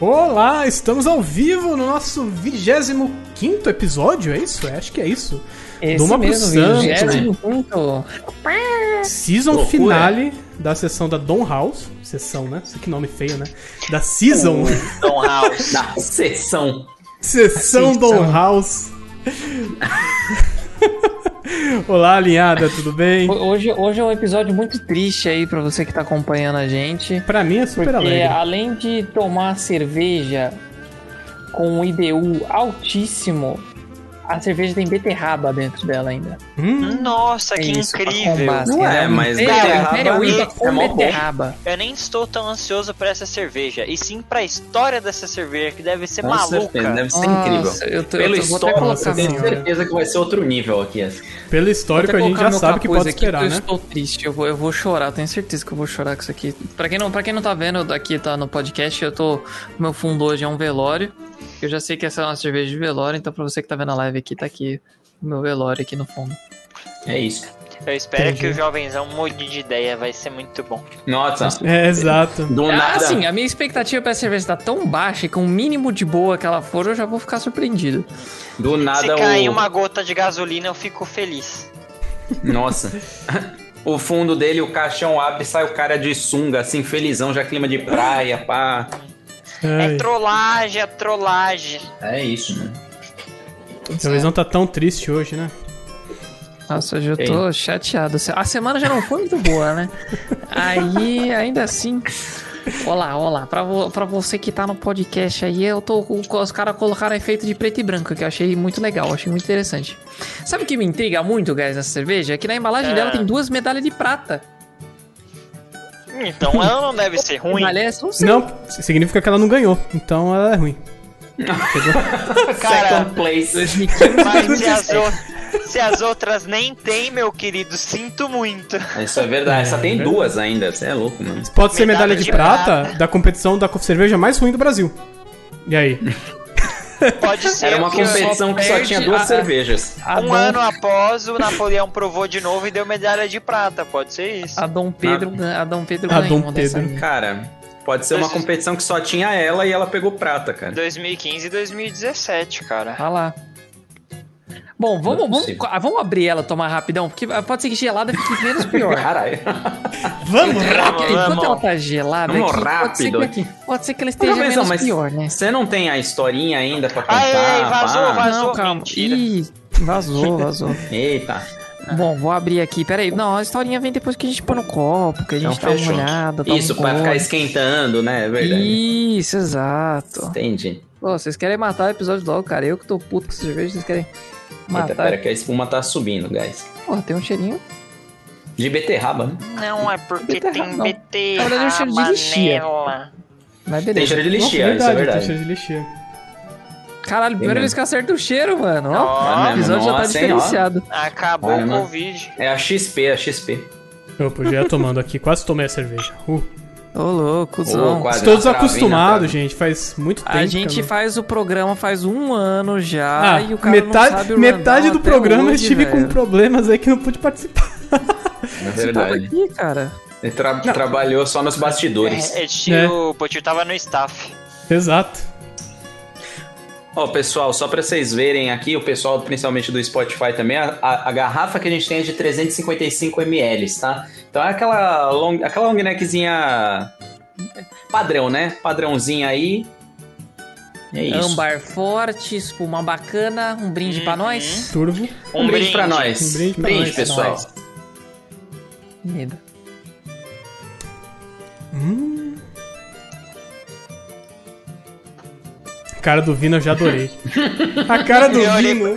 Olá, estamos ao vivo no nosso 25 episódio, é isso? É, acho que é isso. Esse Duma pro mesmo. 25º. Season Loucura. finale da sessão da Don House. Sessão, né? Isso que nome feio, né? Da Season. Don House. Na sessão. Sessão Don House. Olá, alinhada, tudo bem? Hoje, hoje é um episódio muito triste aí pra você que tá acompanhando a gente. Pra mim é super Porque alegre. além de tomar cerveja com um IBU altíssimo, a cerveja tem beterraba dentro dela ainda. Hum, Nossa, que É isso, pra incrível. combar, Não assim, é, um mas beterraba é mó beterraba. Eu nem estou tão ansioso por essa cerveja, e sim pra história dessa cerveja, que deve ser Com maluca. certeza, deve ser Nossa, incrível. Eu, tô, Pelo eu tô, vou até histórico, eu tenho certeza que vai ser outro nível aqui. essa. pelo histórico a gente já sabe que pode aqui, esperar, né? Eu estou triste, eu vou, eu vou chorar, tenho certeza que eu vou chorar com isso aqui. Pra quem não, pra quem não tá vendo, aqui tá no podcast, eu tô. Meu fundo hoje é um velório. Eu já sei que essa é uma cerveja de velório, então pra você que tá vendo a live aqui, tá aqui o meu velório aqui no fundo. É isso. Eu espero Entendi. que o jovenzão mude de ideia, vai ser muito bom. Nossa, É, exato. do Ah, nada. assim, a minha expectativa pra essa cerveja tá tão baixa que com o mínimo de boa que ela for, eu já vou ficar surpreendido. Do Se nada cair o. uma gota de gasolina, eu fico feliz. Nossa. O fundo dele, o caixão abre e sai o cara de sunga, assim, felizão, já clima de praia, pá. Ai, É trollagem, é trollagem. É isso, né? a televisão tá tão triste hoje, né? Nossa, hoje eu tô chateado. A semana já não foi muito boa, né? Aí, ainda assim. Olá, olá. Pra, vo- pra você que tá no podcast aí, eu tô os caras colocaram efeito de preto e branco, que eu achei muito legal, achei muito interessante. Sabe o que me intriga muito, guys, nessa cerveja? É que na embalagem É. dela tem duas medalhas de prata. Então ela não deve ser ruim. Aliás, não sei. Não, significa que ela não ganhou, então ela é ruim. Cara, Second place. 2015, mas se as, o- se as outras nem tem, meu querido, sinto muito. Isso é verdade. Essa tem É duas ainda. Você é louco, mano. Pode ser medalha Medalha de de prata prata. da competição da cerveja mais ruim do Brasil. E aí? Pode ser Era uma que competição que só tinha duas a- cervejas. a um Dom, ano após o Napoleão provou de novo e deu medalha de prata. Pode ser isso. a Dom Pedro, a Dom Pedro A ganhou Dom Pedro. Cara, pode ser uma competição que só tinha ela e ela pegou prata, cara. 2015 e 2017, cara. Vai lá. Bom, vamos, é vamos, possível. ah, vamos abrir ela, tomar rapidão, porque pode ser que gelada fique menos pior. Caralho. Vamos! Vamos, Enquanto vamos. ela tá gelada, Vamos aqui, pode, ser rápido que, aqui. pode ser que ela esteja menos mas pior, né? Você não tem a historinha ainda pra contar? Ai, ai, vazou, pá? vazou. Não, calma. mentira. Ih, vazou, vazou. Eita. Bom, vou abrir aqui. Pera aí. Não, a historinha vem depois que a gente põe no copo, que a gente Então, dá uma olhada. dá Isso, um pra ficar esquentando, né? É verdade. Isso, exato. Entendi. Pô, vocês querem matar o episódio logo, cara. Eu que tô puto com cerveja, vocês querem Eita, matar. pera que a espuma tá subindo, guys. Porra, tem um cheirinho. De beterraba, né? Não, é porque Beterraba, tem não. Na verdade, é um beterraba cheiro de lixia. nela. Mas Tem beleza. cheiro de Nossa, lixia, isso é tem verdade. cheiro de lixia. Caralho, primeira vez que eu acerto o cheiro, mano. Ó, Ó, o episódio já tá Nossa, hein, ó. diferenciado. Acabou Caramba. o Covid. É a XP, a XP. Opa, eu já ia tomando aqui, quase tomei a cerveja. Uh, Ô, louco. Ô, quase na desacostumado, hein, gente. Faz muito tempo. A que gente eu não- faz o programa faz um ano já Ah, e o cara metade, não sabe metade do programa eu hoje, estive com velho. problemas aí que não pude participar. É Você tava verdade. aqui, cara. Ele tra- trabalhou só nos bastidores. É, estilo, o Potir tava no staff. Exato. Ó, pessoal, só pra vocês verem aqui, o pessoal principalmente do Spotify também, a, a- a garrafa que a gente tem é de 355 ml, tá? Então é aquela long, aquela long neckzinha padrão, né? Padrãozinha aí. É isso. Âmbar forte, espuma bacana, um brinde pra Uhum. nós. Turvo. Um, brinde, pra nós. Um brinde pra nós. pessoal. Nós. Medo. Hum. Cara do Vino eu já adorei. A cara do Eu olhei- Vino.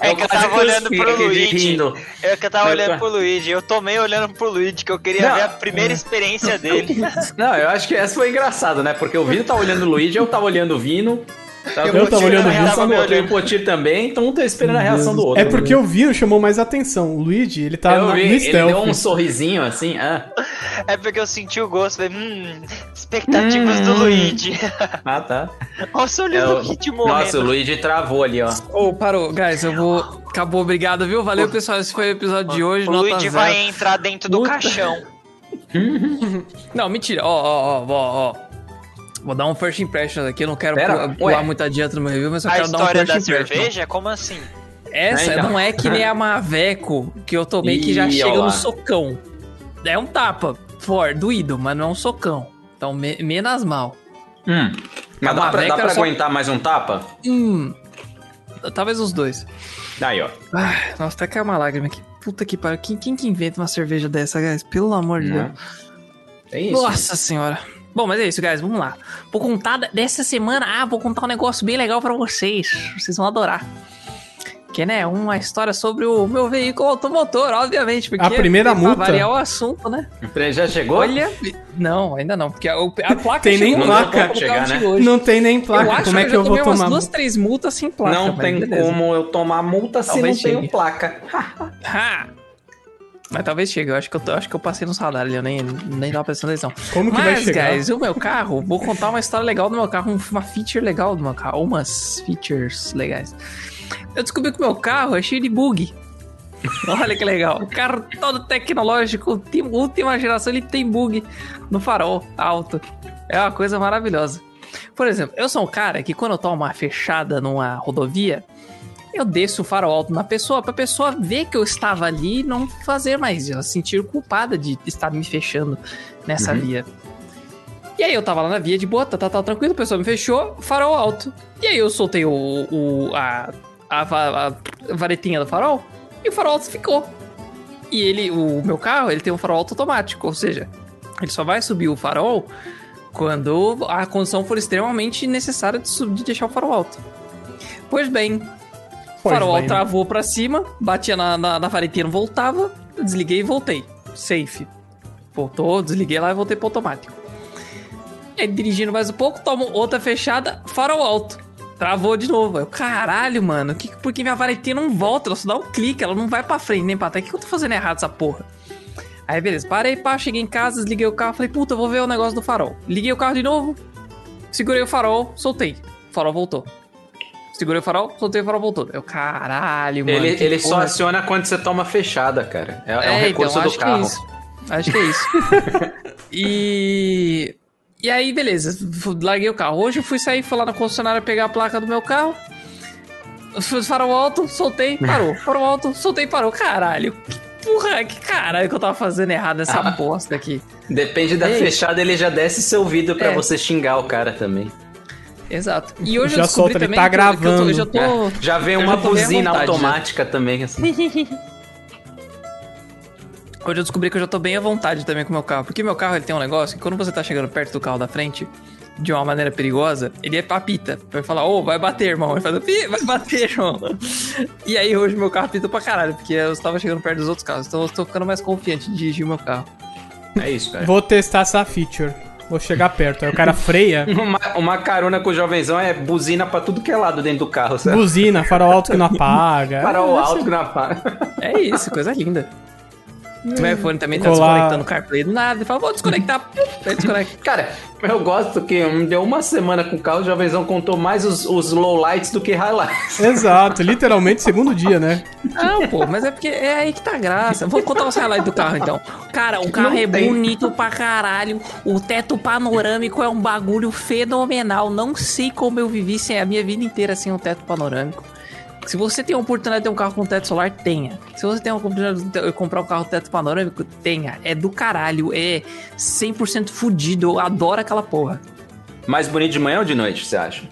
É que eu tava olhando pro Luigi. rindo. É que eu tava olhando pro Luigi. Eu tomei olhando pro Luigi, que eu queria Não. ver a primeira experiência dele. Não, eu acho que essa foi engraçada, né? Porque o Vino tá olhando o Luigi, eu tava olhando o Vino. Tava Eu tava olhando o a Vino, reação tava do me. E olhando. Potir também, então um tá esperando a reação do outro. É porque o Vino chamou mais atenção. O Luigi, ele tá eu na, vi, no ele stealth. deu um sorrisinho assim, ah, É porque eu senti o gosto. Falei, hum, expectativas do Hum. Luigi. ah tá. Nossa, olhando o- o Kit morrendo. Nossa, o Luigi travou ali, ó. Ô, parou. Guys, eu vou... Acabou, obrigado, viu? Valeu, pessoal. Esse foi o episódio de hoje. o Luigi vai entrar dentro do Puta. caixão. Não, mentira. Ó, ó, ó, ó, ó. Vou dar um first impression aqui, eu não quero Pera, pular, ué. muito adiante no meu review, mas eu A quero dar um história first da impression. cerveja? Como assim? Essa É, então. não é que nem a Maveco que eu tomei que já Ih, chega ó lá. no socão. É um tapa, for, doído, mas não é um socão. Então, me- menos mal. Hum. Mas dá pra, dá pra só- aguentar mais um tapa? Hum. Talvez os dois. Aí, ó. Ai, nossa, até caiu uma lágrima aqui. Puta que pariu. Quem, quem que inventa uma cerveja dessa, guys? Pelo amor de Deus. Né? É isso. Nossa senhora. Bom, mas é isso, guys. Vamos lá. Vou contar dessa semana. Ah, vou contar um negócio bem legal pra vocês. Vocês vão adorar. Que, né, uma história sobre o meu veículo automotor, obviamente. Porque A primeira pra multa. variar o assunto, né? Já chegou? Olha. Não, ainda não. Porque a, a placa Tem nem chegou, placa. eu Chegar, né? Não tem nem eu placa. acho Como é que já eu vou tomei umas tomar? duas, três multas sem placa. não tem beleza. como eu tomar multa se Talvez não tenho placa. Mas talvez chegue. Eu acho que eu, acho que eu passei no radar ali. Eu nem, nem tava prestando atenção. Como que vai Mas, chegar? guys, o meu carro, vou contar uma história legal do meu carro, um- uma feature legal do meu carro, umas features legais. Eu descobri que o meu carro é cheio de bug. Olha que legal. O carro todo tecnológico, ultim- última geração, ele tem bug no farol alto. É uma coisa maravilhosa. Por exemplo, eu sou um cara que quando eu tomo uma fechada numa rodovia, eu desço o farol alto na pessoa pra pessoa ver que eu estava ali e não fazer mais. Ela se sentir culpada de estar me fechando nessa Uhum. via. E aí eu tava lá na via de boa, tá, tá, tá tranquilo, a pessoa me fechou, farol alto. E aí eu soltei o, o- a, a, a varetinha do farol e o farol alto ficou. E ele, o meu carro, ele tem um farol alto automático, ou seja, ele só vai subir o farol quando a condição for extremamente necessária de, sub- de deixar o farol alto. Pois bem, o Pois farol bem. travou pra cima, batia na, na, na não voltava, desliguei e voltei. Safe. Voltou, desliguei lá e voltei pro automático. Aí, dirigindo mais um pouco, tomo outra fechada, farol alto. Travou de novo. Eu, caralho, mano, que, por que minha varetinha não volta? Ela só dá um clique, ela não vai pra frente nem pra trás. O que, que eu tô fazendo errado essa porra? Aí, beleza, parei, pá, cheguei em casa, desliguei o carro, falei, puta, vou ver o negócio do farol. Liguei o carro de novo, segurei o farol, soltei. O farol voltou. Segurei o farol, soltei o farol, voltou. Eu, caralho, mano. Ele, ele só aciona quando você toma fechada, cara. É, é um recurso então, do acho carro. Que é isso. Acho que é isso. e. E aí, beleza. Larguei o carro. Hoje eu fui sair, fui lá na concessionária pegar a placa do meu carro. Fui- Farol alto, soltei, parou. Farol alto, soltei, parou. Caralho. Que porra, que caralho que eu tava fazendo errado nessa Ah. bosta aqui. Depende da Ei. fechada, ele já desce seu vidro pra É. você xingar o cara também. Exato. E hoje Já eu descobri solta, ele também tá que eu- que eu, tô, gravando. eu já tô. É. Já vem uma já tô bem à buzina vontade, já. automática também, assim. Hoje eu descobri que eu já tô bem à vontade também com o meu carro. Porque meu carro ele tem um negócio que quando você tá chegando perto do carro da frente, de uma maneira perigosa, ele apita. Vai falar, ô, vai bater, irmão. Ele fala, "Ih, vai bater, irmão. E aí hoje meu carro apita pra caralho, porque eu estava chegando perto dos outros carros. Então eu tô ficando mais confiante de dirigir o meu carro. É isso, cara. Vou testar essa feature. Vou chegar perto. Aí o cara freia, Uma, uma carona com o jovenzão é buzina pra tudo que é lado dentro do carro, sabe? buzina, farol alto que não apaga. Farol É, alto que não apaga. É isso, coisa linda. O meu iPhone também tá Colar- desconectando o CarPlay do nada. Ele fala, vou desconectar. Desconecta. Cara, eu gosto que deu uma semana com o carro, o jovenzão contou mais os, os lowlights do que highlights. Exato, literalmente segundo dia, né? Não, pô, mas é porque é aí que tá a graça. Vou contar os highlights do carro então. Cara, o carro Não é tem. bonito pra caralho. O teto panorâmico é um bagulho fenomenal. Não sei como eu vivi sem a minha vida inteira sem um teto panorâmico. Se você tem a oportunidade de ter um carro com teto solar, tenha. Se você tem a oportunidade de comprar um carro com teto panorâmico, tenha. É do caralho. É 100% fudido. Eu adoro aquela porra. Mais bonito de manhã ou de noite, você acha?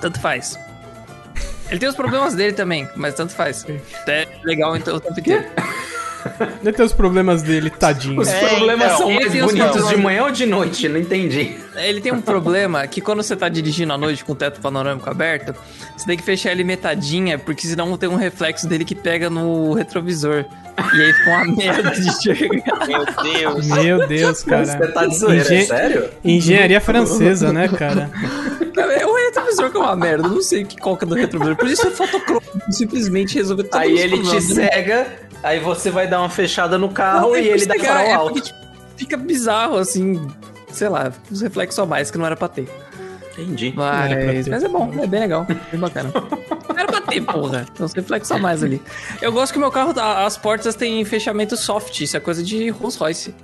Tanto faz. Ele tem os problemas dele também, mas tanto faz. É legal então, o tanto que. Ele tem os problemas dele, tadinho. Os É, problemas então, são mais os bonitos de manhã ou de noite? Não entendi. Ele tem um problema que quando você tá dirigindo à noite com o teto panorâmico aberto, você tem que fechar ele metadinha, porque senão tem um reflexo dele que pega no retrovisor. E aí fica uma merda de enxergar. Meu Deus. Meu Deus, cara. Você tá de zoeira, Engen- sério? Engenharia francesa, né, cara? É o retrovisor que é uma merda, eu não sei que qual que é do retrovisor. Por isso é fotocrômico, simplesmente resolver todos Aí ele te cega, aí você vai dar uma fechada no carro e ele dá Pegar, farol é alto. porque, tipo, fica bizarro, assim, sei lá, uns reflexos a mais que não era pra ter. Entendi. Mas, mas é bom, é bem legal, bem bacana. Não Era pra ter, porra. Tem uns reflexos a mais ali. Eu gosto que o meu carro, as portas têm fechamento soft, isso é coisa de Rolls Royce.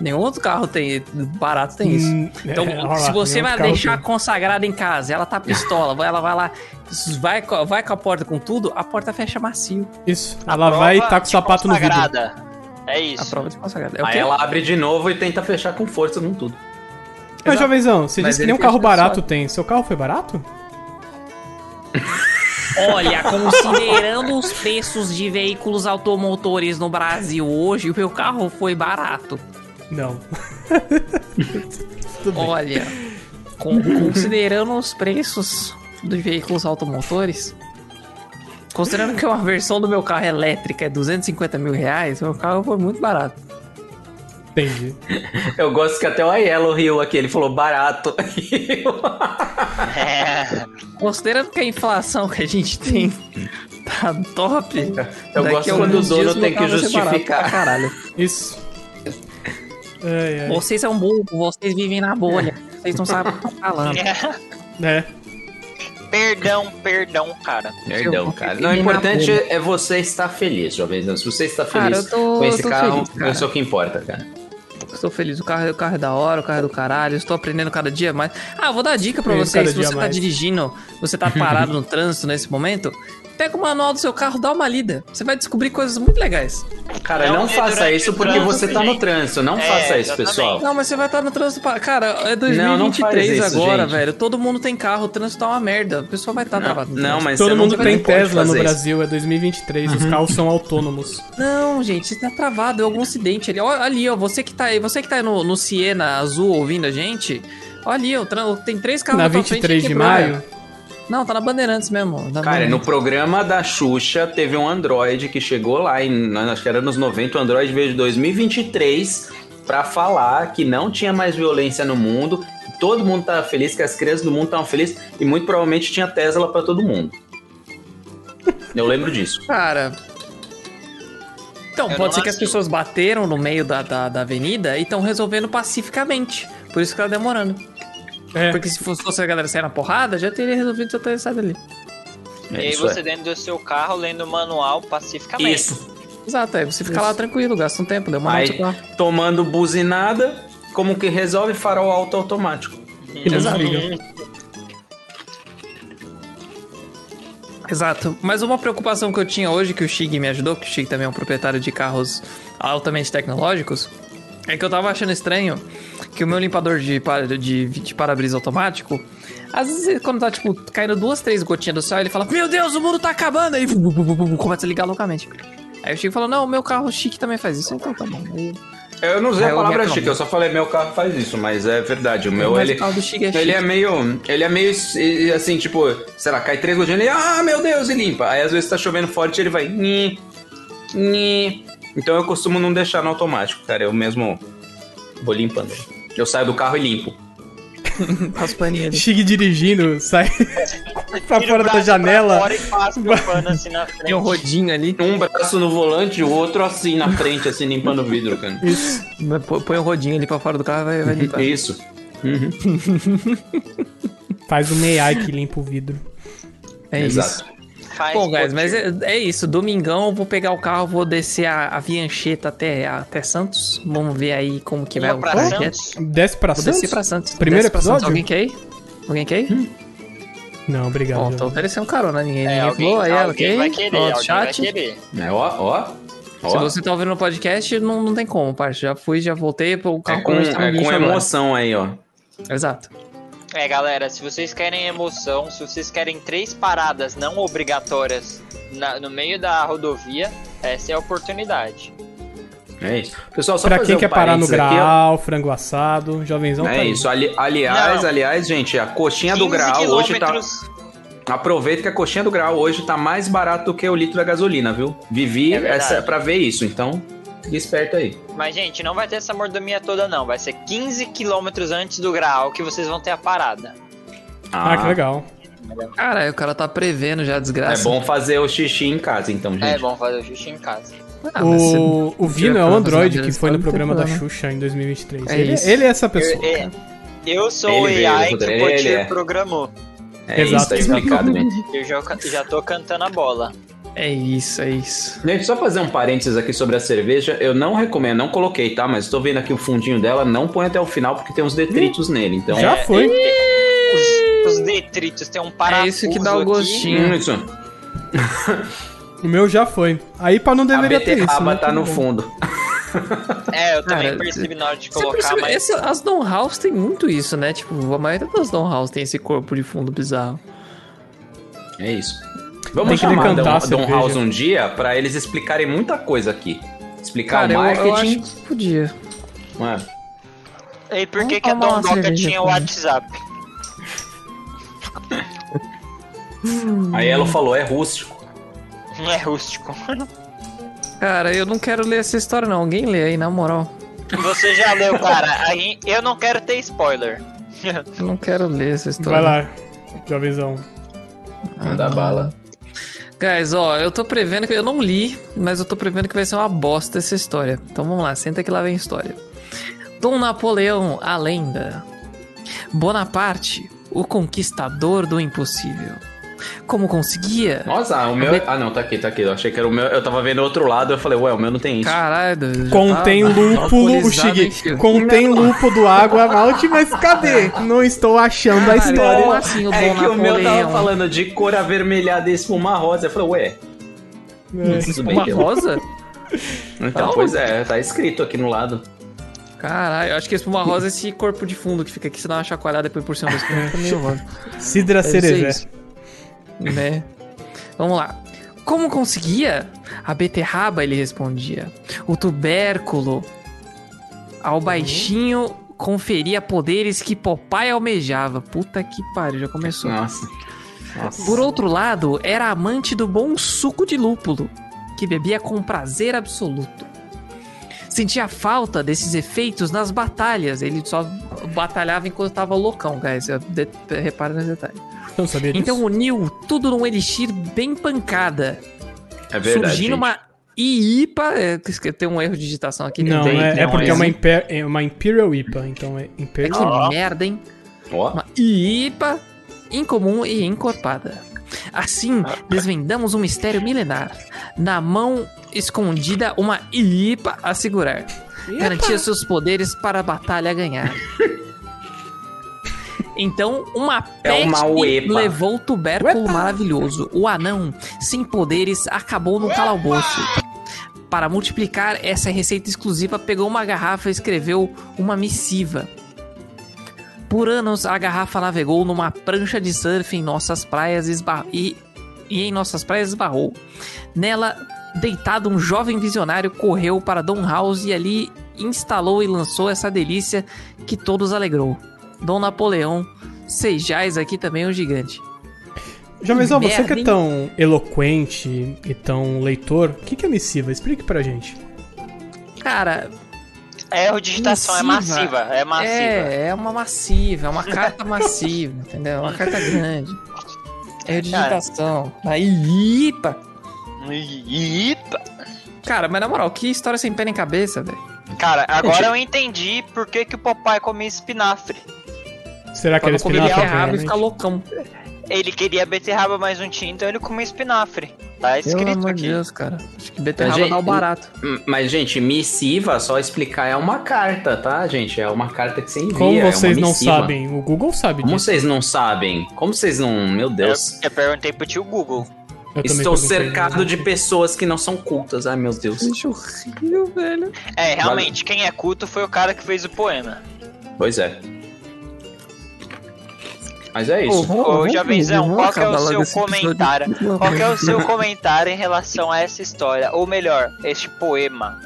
Nenhum outro carro tem barato tem isso. Hum, Então, é, se você nenhum vai deixar tem. consagrada em casa, ela tá pistola, ela vai lá, vai, vai com a porta com tudo, a porta fecha macio. Isso. A Ela vai prova estar com o sapato no vidro. consagrada. É A isso. prova de consagrada. É o Aí ela abre de novo e tenta fechar com força com tudo. Mas, jovenzão, você Mas disse que ele nem um carro barato só. tem. Seu carro foi barato? Olha, considerando os preços de veículos automotores no Brasil hoje, o meu carro foi barato. Não. Olha, con- considerando os preços dos veículos automotores, considerando que uma versão do meu carro elétrica é 250 mil reais, meu carro foi muito barato. Entendi. Eu gosto que até o Aiello riu aqui, ele falou barato. É. Considerando que a inflação que a gente tem tá top. Eu gosto quando o dono tem que justificar. caralho. Isso. Ai, ai. Vocês são burros, vocês vivem na bolha. Vocês não sabem o que estão falando. É. Perdão, perdão, cara. Perdão, cara. Não, o importante é você estar feliz, jovem. Se você está Cara, feliz eu tô- com esse carro, feliz, cara. é o que importa, cara. Estou feliz, o carro, o carro é da hora, o carro é do caralho, estou aprendendo cada dia mais. Ah, vou dar dica pra Aprendendo vocês, se você tá mais. dirigindo, você tá parado no trânsito nesse momento, pega o manual do seu carro, dá uma lida. Você vai descobrir coisas muito legais. Cara, Não não, é faça durante isso porque trânsito, você tá no gente. trânsito. Não É, faça isso, pessoal. Não, mas você vai estar no trânsito. Para... Cara, é Não, não faz 2023 isso, agora, gente. velho. Todo mundo tem carro, o trânsito tá uma merda. O pessoal vai estar travado. no Não, mas Todo mundo não, tem não Tesla no fazer isso. Brasil, é 2023, os carros são autônomos. Não, gente, você tá travado, é algum acidente ali. Olha ali, ó, você que tá aí, você que tá aí no, no Siena azul ouvindo a gente, olha ali, ó, tem três carros Na frente 23 que de maio. Não, tá na Bandeirantes mesmo. na Cara, no programa da Xuxa teve um Android que chegou lá em, acho que era nos 90, o Android veio de 2023 pra falar que não tinha mais violência no mundo, que todo mundo tava feliz, que as crianças do mundo estavam felizes e muito provavelmente tinha Tesla pra todo mundo. Eu lembro disso. Cara. Então, Eu pode ser que as pessoas bateram no meio da, da, da avenida e estão resolvendo pacificamente. Por isso que tá demorando. É, Porque se fosse fosse a galera sair na porrada, já teria resolvido já ter saído ali. É e aí isso você é. dentro do seu carro lendo o manual pacificamente. Isso. Exato, aí você fica lá tranquilo, gasta um tempo, deu uma Aí, tomando buzinada, como que resolve farol alto automático. não Exato. Exato. Mas uma preocupação que eu tinha hoje, que o Shig me ajudou, que o Shig também é um proprietário de carros altamente tecnológicos, é que eu tava achando estranho que o meu limpador de, para- de, de para-brisa automático, às vezes quando tá, tipo, caindo duas, três gotinhas do céu, ele fala, meu Deus, o mundo tá acabando! Aí começa a ligar loucamente. Aí o Chico falou, não, meu carro chique também faz isso, então tá bom. Aí, Eu não usei a eu palavra chique, eu só falei meu carro faz isso, mas é verdade. O meu, mas ele, o Chique é chique. ele é meio. Ele é meio e- assim, tipo, sei lá, cai três gotinhas ele, ah, meu Deus, e limpa. Aí às vezes tá chovendo forte ele vai. Nhi, nhi. Então eu costumo não deixar no automático, cara. Eu mesmo vou limpando. Eu saio do carro e limpo. Paninho ali. Chig dirigindo, sai pra fora da janela. fora e passa o pano assim na frente. Tem um rodinho ali. Um braço no volante, o outro assim na frente, assim, limpando o vidro, cara. Isso. Põe- o rodinho ali pra fora do carro e vai, vai limpar. Isso. Faz o MEI que limpa o vidro. É isso. Faz Bom, guys, mas é, é isso. Domingão eu vou pegar o carro, vou descer a, a Viancheta até, até Santos. Vamos ver aí como que vai o pra. Santos. Desce pra Vou Santos? descer pra Santos. Primeiro Desce pra episódio? Santos. Alguém quer ir? Alguém quer ir? Não, obrigado. Bom, tô oferecendo carona. Ninguém, É, ninguém alguém, falou. Aí alguém quer vai ir? querer, Ó, alguém chat. É, ó, ó. Se você tá ouvindo no podcast, não, não tem como, parça. Já fui, já voltei. O É carro com, tá no é com agora. emoção aí, ó. Exato. É, galera, se vocês querem emoção, se vocês querem três paradas não obrigatórias na- no meio da rodovia, essa é a oportunidade. É isso. Pessoal, só Pra fazer quem um quer parar no parênteses aqui, frango assado, jovenzão tá É aí. isso. Ali- aliás, Não. aliás, gente, a coxinha do 15 grau hoje tá. quilômetros. Aproveita que a coxinha do grau hoje tá mais barato do que o litro da gasolina, viu? Vivi É essa pra ver isso, então fique esperto aí. Mas, gente, não vai ter essa mordomia toda, não. Vai ser 15 quilômetros antes do grau que vocês vão ter a parada. Ah, que legal. Caralho, o cara tá prevendo já a É desgraça. bom fazer o xixi em casa, então, gente. É bom fazer o xixi em casa. Ah, o, o Vino é o Android que foi no programa da. Xuxa em 2023. É ele, isso. ele é essa pessoa. Eu, é, cara. eu sou Ele o veio, AI que o Potir é. programou. É Exato. isso, tá explicado, gente. Eu já, já tô cantando a bola. É isso, é isso. Gente, só fazer um parênteses aqui sobre a cerveja. Eu não recomendo, não coloquei, tá? Mas tô vendo aqui o fundinho dela. Não põe até o final porque tem uns detritos nele. Então. Já foi. Os, os detritos tem um parafuso É isso que dá o gostinho. Hum, isso. O meu já foi. Aí pra não A deveria ter isso. beterraba né? tá no bem. fundo. É, eu também Cara, percebi na hora de colocar, percebe, mas. esse- as Don House tem muito isso, né? Tipo, a maioria das Don House tem esse corpo de fundo bizarro. É isso. Tem Vamos que chamar Dom cerveja. House um dia pra eles explicarem muita coisa aqui. Explicar Cara, o eu, eu acho marketing. que podia. É. E por que, que a Dondoca cerveja tinha o WhatsApp? Aí ela falou, é rústico. Não é rústico. Cara, eu não quero ler essa história, não. Alguém lê aí, na moral. Você já leu, cara. A gen- Eu não quero ter spoiler. Eu não quero ler essa história. Vai lá, jovenzão. Manda bala. Guys, ó, eu tô prevendo que. Eu não li, mas eu tô prevendo que vai ser uma bosta essa história. Então vamos lá, senta que lá vem a história. Dom Napoleão, a lenda. Bonaparte, o conquistador do impossível. Como conseguia? Nossa, o meu. Ah, não, tá aqui, tá aqui. Eu achei que era o meu. Eu tava vendo outro lado, eu falei, ué, o meu não tem isso. Caralho, Contém tá lúpulo, o Shig. Contém lúpulo, água, malte, mas cadê? Não estou achando a história. como assim o é que o meu tava falando de cor avermelhada e espuma rosa. Eu falei, ué. É. Rosa? Então, Tá pois é, tá escrito aqui no lado. Caralho, eu acho que espuma rosa é esse corpo de fundo que fica aqui, você dá uma chacoalhada depois por cima do espuma. Cidra isso. Né? Vamos lá. Como conseguia? A beterraba, ele respondia. O tubérculo. Ao baixinho conferia poderes que Popeye almejava. Puta que pariu, já começou. Nossa. Nossa. Por outro lado, era amante do bom suco de lúpulo, que bebia com prazer absoluto. Sentia falta desses efeitos nas batalhas. Ele só batalhava enquanto tava loucão, guys. De- Repara nesse detalhe. Não sabia disso. Então uniu tudo num elixir bem pancada. É verdade. surgindo gente. uma IPA. É, tem um erro de digitação aqui. Não, tem, é, tem é porque é uma, imper- é uma Imperial IPA, então é Que Imperial. merda, hein? Ó, Uma IPA incomum e encorpada. Assim, desvendamos um mistério milenar. Na mão escondida, uma IPA a segurar. Garantia seus poderes para a batalha ganhar. Então, uma É peste uma uepa. levou o tubérculo maravilhoso. O anão, sem poderes, acabou no calabouço. Para multiplicar essa receita exclusiva, pegou uma garrafa e escreveu uma missiva. Por anos, a garrafa navegou numa prancha de surf em nossas praias esba- e, e em nossas praias esbarrou. Nela, deitado, um jovem visionário correu para Dom House e ali instalou e lançou essa delícia que todos alegrou. Dom Napoleão, sejais aqui também um gigante. Jovenzão, você que é tão eloquente e tão leitor, o que que é missiva? Explique pra gente. Cara, erro de digitação, é Massiva. É massiva. é, é uma massiva, é uma carta massiva, entendeu? É uma carta grande. É digitação. Aí, ipa. Eita. Cara, mas na moral, que história sem pé nem cabeça, velho. Cara, agora eu entendi por que, que o papai comia espinafre. Será que Pra não comer espinafre? beterraba e realmente? ficar loucão. Ele queria beterraba mais um tinto, então ele comia espinafre. Tá Pelo escrito amor aqui. Deus, cara. Acho que beterraba Mas, dá o gente, barato. Hum, Mas, gente, missiva, só explicar, é uma carta, tá, gente? É uma carta que você envia. Como é uma vocês não missiva. sabem? O Google sabe Como disso. vocês não sabem? Como vocês não. Meu Eu, Deus. eu perguntei pro tio Google. Eu Estou perguntei, cercado né? de pessoas que não são cultas. Ai, meu Deus. Gente horrível, velho. É, realmente, quem é culto foi o cara que fez o poema. Pois é. Mas é isso. Ô, Jovenzão, qual que é o seu comentário? Qual que é o seu comentário em relação a essa história? Ou melhor, este poema?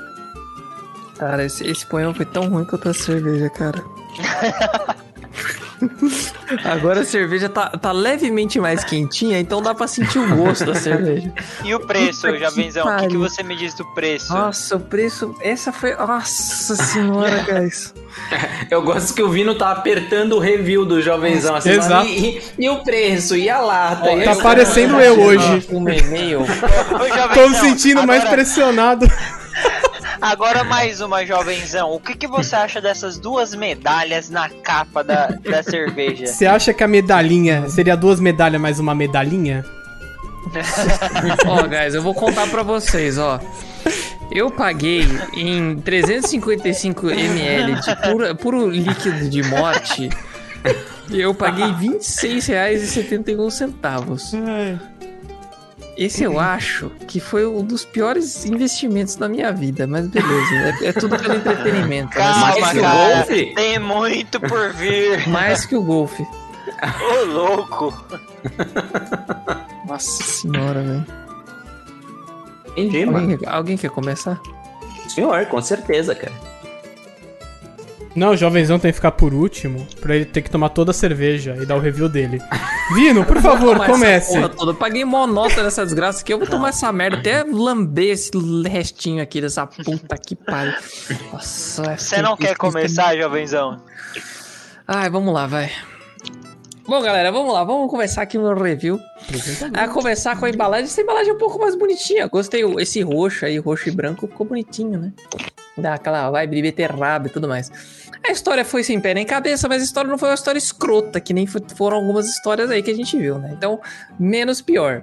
Cara, esse, esse poema foi tão ruim quanto a cerveja, cara. Agora a cerveja tá, tá levemente mais quentinha, então dá pra sentir o gosto da cerveja. E o preço, Puta que Jovenzão? O que, que você me diz do preço? Nossa, o preço. Essa foi. Nossa senhora, guys. Eu gosto que o Vino tá apertando o review do jovenzão assim. Exato. E, e- e o preço? E a lata? e Tá parecendo eu hoje. Um e-mail. Tô me sentindo mais agora- pressionado. Agora mais uma, Jovenzão. O que, que você acha dessas duas medalhas na capa da, da cerveja? Você acha que a medalhinha seria duas medalhas mais uma medalhinha? ó, guys, eu vou contar pra vocês, ó. Eu paguei em 355 ml de puro, puro líquido de morte. Eu paguei R$ 26,71. Esse eu acho que foi um dos piores investimentos da minha vida, mas beleza, é, é tudo pelo entretenimento. né? Calma, Mais que o golfe? Tem muito por vir. Mais que o golfe. Ô, louco. Nossa senhora, velho. Entendi, mano. Alguém, alguém quer começar? Senhor, com certeza, cara. Não, o jovenzão tem que ficar por último pra ele ter que tomar toda a cerveja e dar o review dele. Vino, por favor, comece. Eu paguei mó nota nessa desgraça aqui. Eu vou tomar essa merda até lamber esse restinho aqui dessa puta que pariu. Nossa, é Você não quer começar, jovenzão? Ai, vamos lá, vai. Bom, galera, vamos lá. Vamos começar aqui o meu review. A começar com a embalagem. Essa embalagem é um pouco mais bonitinha. Gostei. Esse roxo aí, roxo e branco, ficou bonitinho, né? Dá aquela vibe de beterraba e tudo mais. A história foi sem pé nem cabeça, mas a história não foi uma história escrota, que nem fo- foram algumas histórias aí que a gente viu, né? Então, menos pior.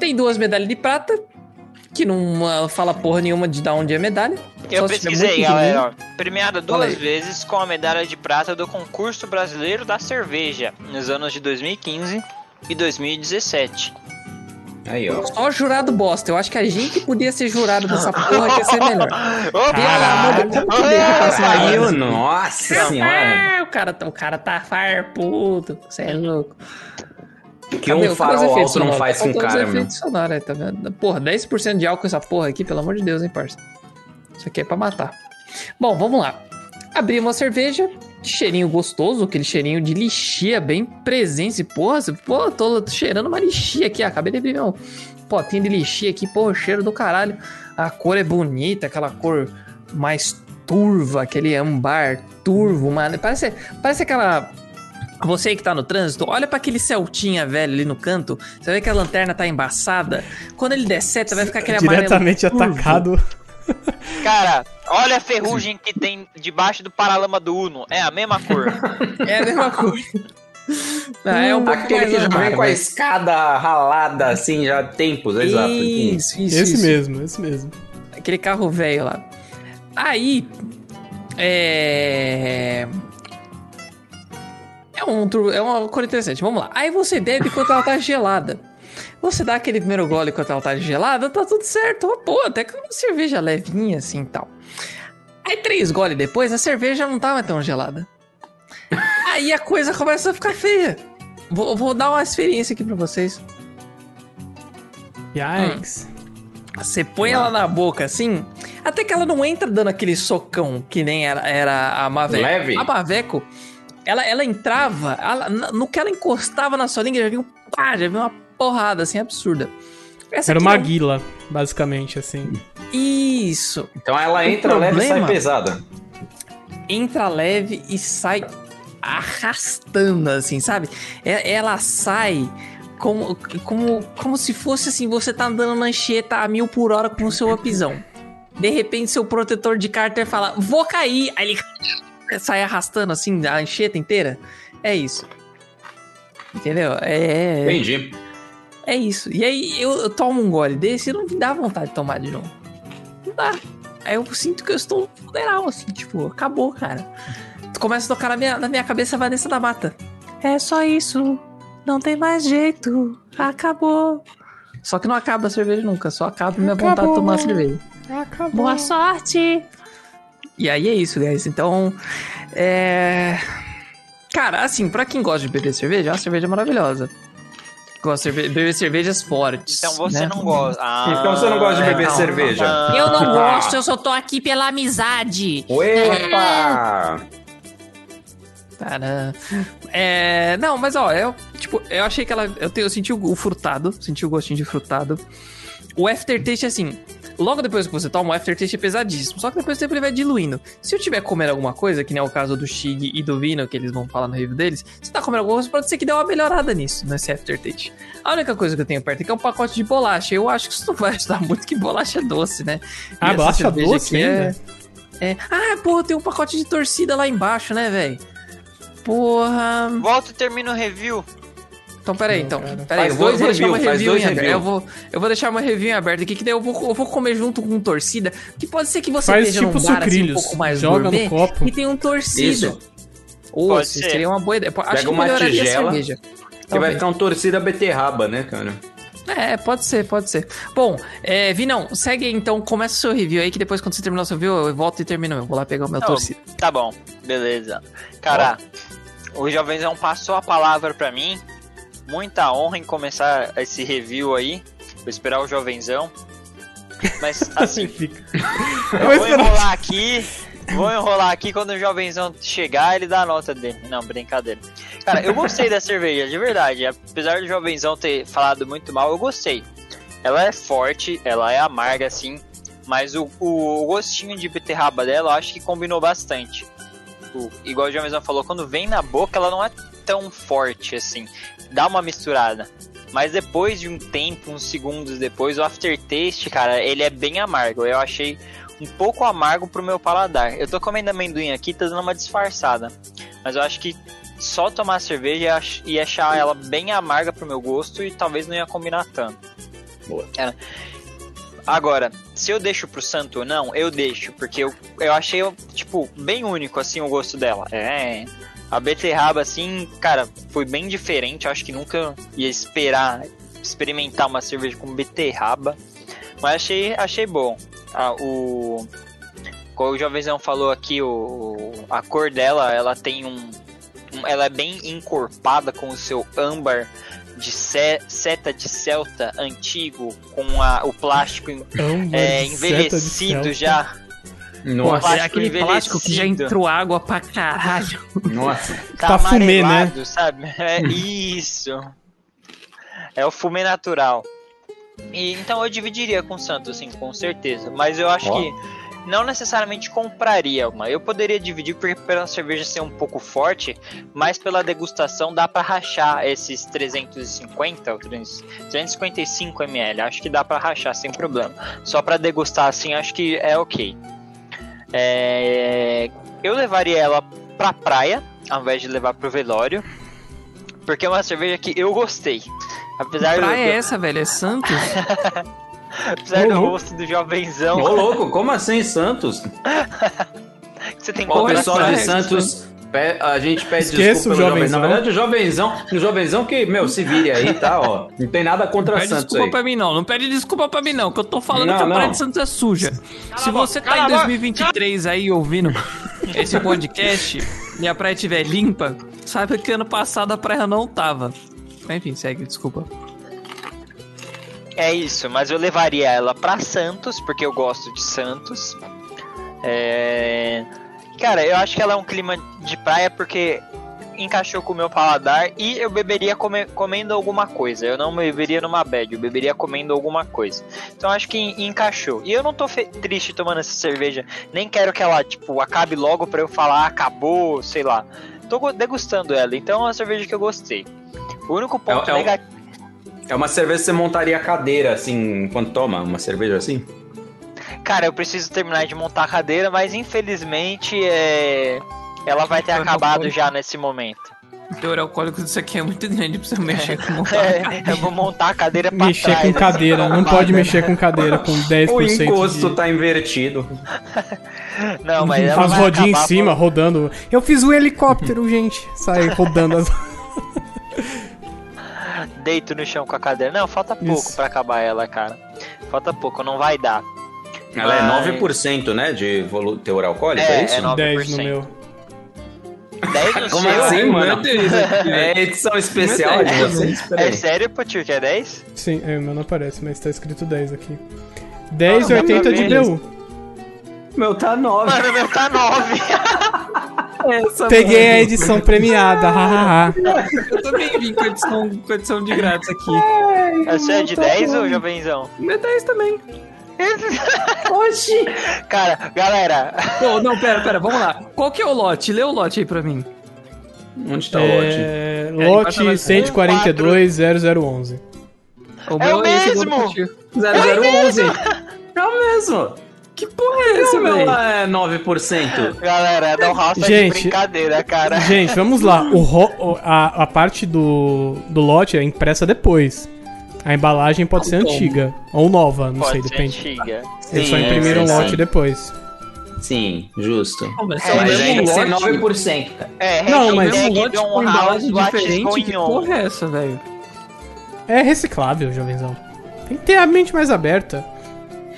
Tem duas medalhas de prata, que não ah, fala porra nenhuma de dar onde é a medalha. Eu pesquisei, galera. ó. Premiada duas vezes com a medalha de prata do concurso brasileiro da cerveja nos anos de 2015 e 2017. Aí, ó. Só jurado bosta. Eu acho que a gente podia ser jurado dessa porra que ia ser melhor. Pelo amor de Saiu, nossa senhora. Ah, o cara, tá- o cara tá farpudo. Você é louco. Que Cadê? um farol alto não faz com cara, meu. sonoros aí, tá vendo? Porra, 10% de álcool essa porra aqui, pelo amor de Deus, hein, parça. Isso aqui é pra matar. Bom, vamos lá. Abri uma cerveja, cheirinho gostoso, aquele cheirinho de lixia bem presente. Porra, você- pô, tô cheirando uma lixia aqui. Acabei de abrir meu potinho de lixia aqui, pô, cheiro do caralho. A cor é bonita, aquela cor mais turva, aquele ambar turvo, mano. Parece, parece aquela você que tá no trânsito, olha pra aquele Celtinha velho ali no canto. Você vê que a lanterna tá embaçada. Quando ele der seta, vai ficar aquele amarelo. Diretamente turvo. atacado. Cara, olha a ferrugem que tem debaixo do paralama do Uno. É a mesma cor. É a mesma coisa. Ah, é um Aquele que já vem com a escada ralada, assim, já há tempos, exato. Isso, isso, Esse isso. mesmo, esse mesmo. Aquele carro velho lá. Aí. É. É, um, é uma coisa interessante. Vamos lá. Aí você bebe enquanto ela tá gelada. Você dá aquele primeiro gole enquanto ela tá gelada, tá tudo certo. Uma boa, até que uma cerveja levinha assim e tal. Aí três goles depois, a cerveja não tava tão gelada. Aí a coisa começa a ficar feia. Vou, vou dar uma experiência aqui pra vocês. Yikes. Você põe ela na boca assim, até que ela não entra dando aquele socão que nem era, era a Maveco. Leve? A Maveco, ela, ela entrava, ela- no que ela encostava na sua língua, já vinha um pá, já vinha uma porrada assim absurda. Essa Era uma não. guila, basicamente, assim. Isso. Então ela O entra leve e sai problema- pesada. Entra leve e sai arrastando, assim, sabe? Ela sai como, como, como se fosse assim, você tá andando na anchieta a mil por hora com o seu upzão. De repente, seu protetor de cárter fala, vou cair. Aí ele sai arrastando assim, a anchieta inteira. É isso. Entendeu? É, Entendi. É isso. E aí eu, eu tomo um gole desse e não me dá vontade de tomar de novo. Não dá. Aí eu sinto que eu estou funeral, assim, tipo, acabou, cara. Começa a tocar na minha, na minha cabeça Vanessa da Mata. É só isso. Não tem mais jeito. Acabou. Só que não acaba a cerveja nunca, só acaba a minha vontade de Acabou. tomar cerveja. Acabou. Boa sorte! E aí é isso, guys. Então, é. Cara, assim, pra quem gosta de beber cerveja, é uma cerveja maravilhosa. Gosta de cerve- beber cervejas fortes. Então você né? não gosta. Ah, Então você não gosta de beber não, cerveja? não. Eu não Ah. gosto, eu só tô aqui pela amizade. Opa! Cara, é, não, mas ó, eu, tipo, eu achei que ela, eu, te- eu senti o, o frutado, senti o gostinho de frutado. O aftertaste, assim, logo depois que você toma, o aftertaste é pesadíssimo, só que depois do tempo ele vai diluindo. Se eu tiver comendo alguma coisa, que nem é o caso do Shig e do Vino, que eles vão falar no review deles, se tá comendo alguma coisa, pode ser que dê uma melhorada nisso, nesse aftertaste. A única coisa que eu tenho perto aqui é um pacote de bolacha, eu acho que isso não vai ajudar muito, que bolacha é doce, né? E Ah, bolacha doce é- ainda? é. Ah, porra, tem um pacote de torcida lá embaixo, né, velho? Porra. Volta e termina o review. Então, peraí, então. Peraí, eu vou dois deixar review, uma review em aberto. Eu vou, eu vou deixar uma review em aberto aqui, que daí eu vou, eu vou comer junto com torcida. Que pode ser que você Faz esteja tipo num bar, assim, um pouco mais joga no gourmet copo. E tem um torcida. Isso. Isso ser. seria uma boa ideia. Acho Pega que uma melhoraria a tigela, cerveja. Que vai ficar um torcida beterraba, né, cara? É, pode ser, pode ser. Bom, é, Vinão, segue aí, então, começa o seu review aí, que depois quando você terminar o seu review, eu volto e termino o meu. Vou lá pegar o meu Não, torcida. Tá bom, beleza. Cara, o Jovenzão passou a palavra pra mim. Muita honra em começar esse review aí. Vou esperar o Jovenzão. Mas, assim, Fica. eu vou enrolar aqui. Vou enrolar aqui quando o Jovenzão chegar, ele dá a nota dele. Não, brincadeira. Cara, eu gostei da cerveja, de verdade. Apesar do Jovenzão ter falado muito mal, eu gostei. Ela é forte, ela é amarga, assim. Mas o, o, o gostinho de beterraba dela, eu acho que combinou bastante. O- igual o Jovenzão falou, quando vem na boca, ela não é tão forte, assim. Dá uma misturada. Mas depois de um tempo, uns segundos depois, o aftertaste, cara, ele é bem amargo. Eu achei um pouco amargo pro meu paladar. Eu tô comendo amendoim aqui, tá dando uma disfarçada. Mas eu acho que só tomar cerveja ia ach- ia achar ela bem amarga pro meu gosto e talvez não ia combinar tanto. Boa. É. Agora, se eu deixo pro santo ou não, eu deixo, porque eu, eu achei, tipo, bem único, assim, o gosto dela. É. A beterraba, assim, cara, foi bem diferente. Eu acho que nunca ia esperar experimentar uma cerveja com beterraba. Mas achei, achei bom. Ah, o. Como o Jovenzão falou aqui, o, a cor dela, ela tem um, um- Ela é bem encorpada com o seu âmbar de se- seta de celta antigo, com a, o plástico é, envelhecido já. Nossa, é plástico aquele plástico que já entrou água pra caralho. nossa. Tá Pra fumê, né? sabe? É isso. É o fumê natural. E, então eu dividiria com o Santos, assim, com certeza. Mas eu acho Ó. que não necessariamente compraria uma. Eu poderia dividir porque pela cerveja ser um pouco forte, mas pela degustação dá pra rachar esses 350 ou 300 355 ml. Acho que dá pra rachar sem problema. Só pra degustar assim, acho que é ok. É, Eu levaria ela pra praia, ao invés de levar pro velório. Porque é uma cerveja que eu gostei. Apesar do, praia é essa, velho? É Santos? apesar do Ô, louco. rosto do jovenzão, Ô, louco, como assim, Santos? que você tem Porra, pessoal de Santos, pe- a gente pede Esqueça desculpa o jovenzão. Na verdade, o jovenzão, o jovenzão que, meu, se vire aí, tá, ó. Não tem nada contra Pede Santos desculpa aí. pra mim, não. Não pede desculpa pra mim, não. Que eu tô falando Não, que a Praia não. de Santos é suja. Se você tá em 2023 aí ouvindo esse podcast e a praia estiver limpa, saiba que ano passado a praia não tava. Enfim, segue, desculpa. É isso, mas eu levaria ela pra Santos, porque eu gosto de Santos. É... Cara, eu acho que ela é um clima de praia porque encaixou com o meu paladar e eu beberia come- comendo alguma coisa. Eu não beberia numa bad, eu beberia comendo alguma coisa. Então acho que en- encaixou. E eu não tô triste tomando essa cerveja, nem quero que ela, tipo, acabe logo pra eu falar "Ah, acabou, sei lá. Tô degustando ela, então é uma cerveja que eu gostei. O único ponto É- é negativo. É uma cerveja que você montaria a cadeira, assim, enquanto toma uma cerveja assim? Cara, eu preciso terminar de montar a cadeira, mas infelizmente é... ela vai ter acabado já nesse momento. O teor alcoólico disso aqui é muito grande pra você mexer com o É, eu vou montar a cadeira pra Mexer trás. com assim, cadeira, não pra pode vaga. mexer com cadeira com 10% O encosto de... tá invertido. Não, mas ela As rodinhas em cima, por- rodando. Eu fiz um helicóptero, gente. Sai rodando as... Deito no chão com a cadeira. Não, falta pouco Isso. pra acabar ela, cara. Falta pouco, não vai dar. Ela é Mas- 9%, né, de volu- teor alcoólico, é, É, isso? é 9%. 10 no meu. 10 no Como seu? assim, Ai, mano? aqui, É edição especial de É, vocês? É sério, Potir, que é 10? Sim, é, o meu não aparece, mas tá escrito 10 aqui. 10,80 de ver. BU. Meu tá 9. Mano, o meu tá 9. Essa Peguei a edição premiada, hahaha. Eu também vim com edição, com edição de grátis aqui. Você é de 10 ou jovenzão? Meu 10 também. Oxi! Cara, galera, Ô, não, pera, pera, vamos lá. Qual que é o lote? Lê o lote aí pra mim. Onde tá o lote? É, É, lote mais- 1420011. O É o mesmo! Potir. 0011! É o mesmo! Que porra é essa, O meu é 9%. Galera, não raça Gente, de brincadeira, cara. Gente, vamos lá. O ro- o- a, a parte do, do lote é impressa depois. A embalagem pode ser Como? antiga. Ou nova, não sei, Pode ser depende. antiga. Eles só Sim, imprimiram o sim, lote depois. Sim, justo. Pô, mas É, é Mas ser lote, 9%, cara. É, Não, mas- mesmo hashtag lote com embalagem diferente. Que porra é essa, velho? É reciclável, jovenzão. Tem que ter a mente mais aberta.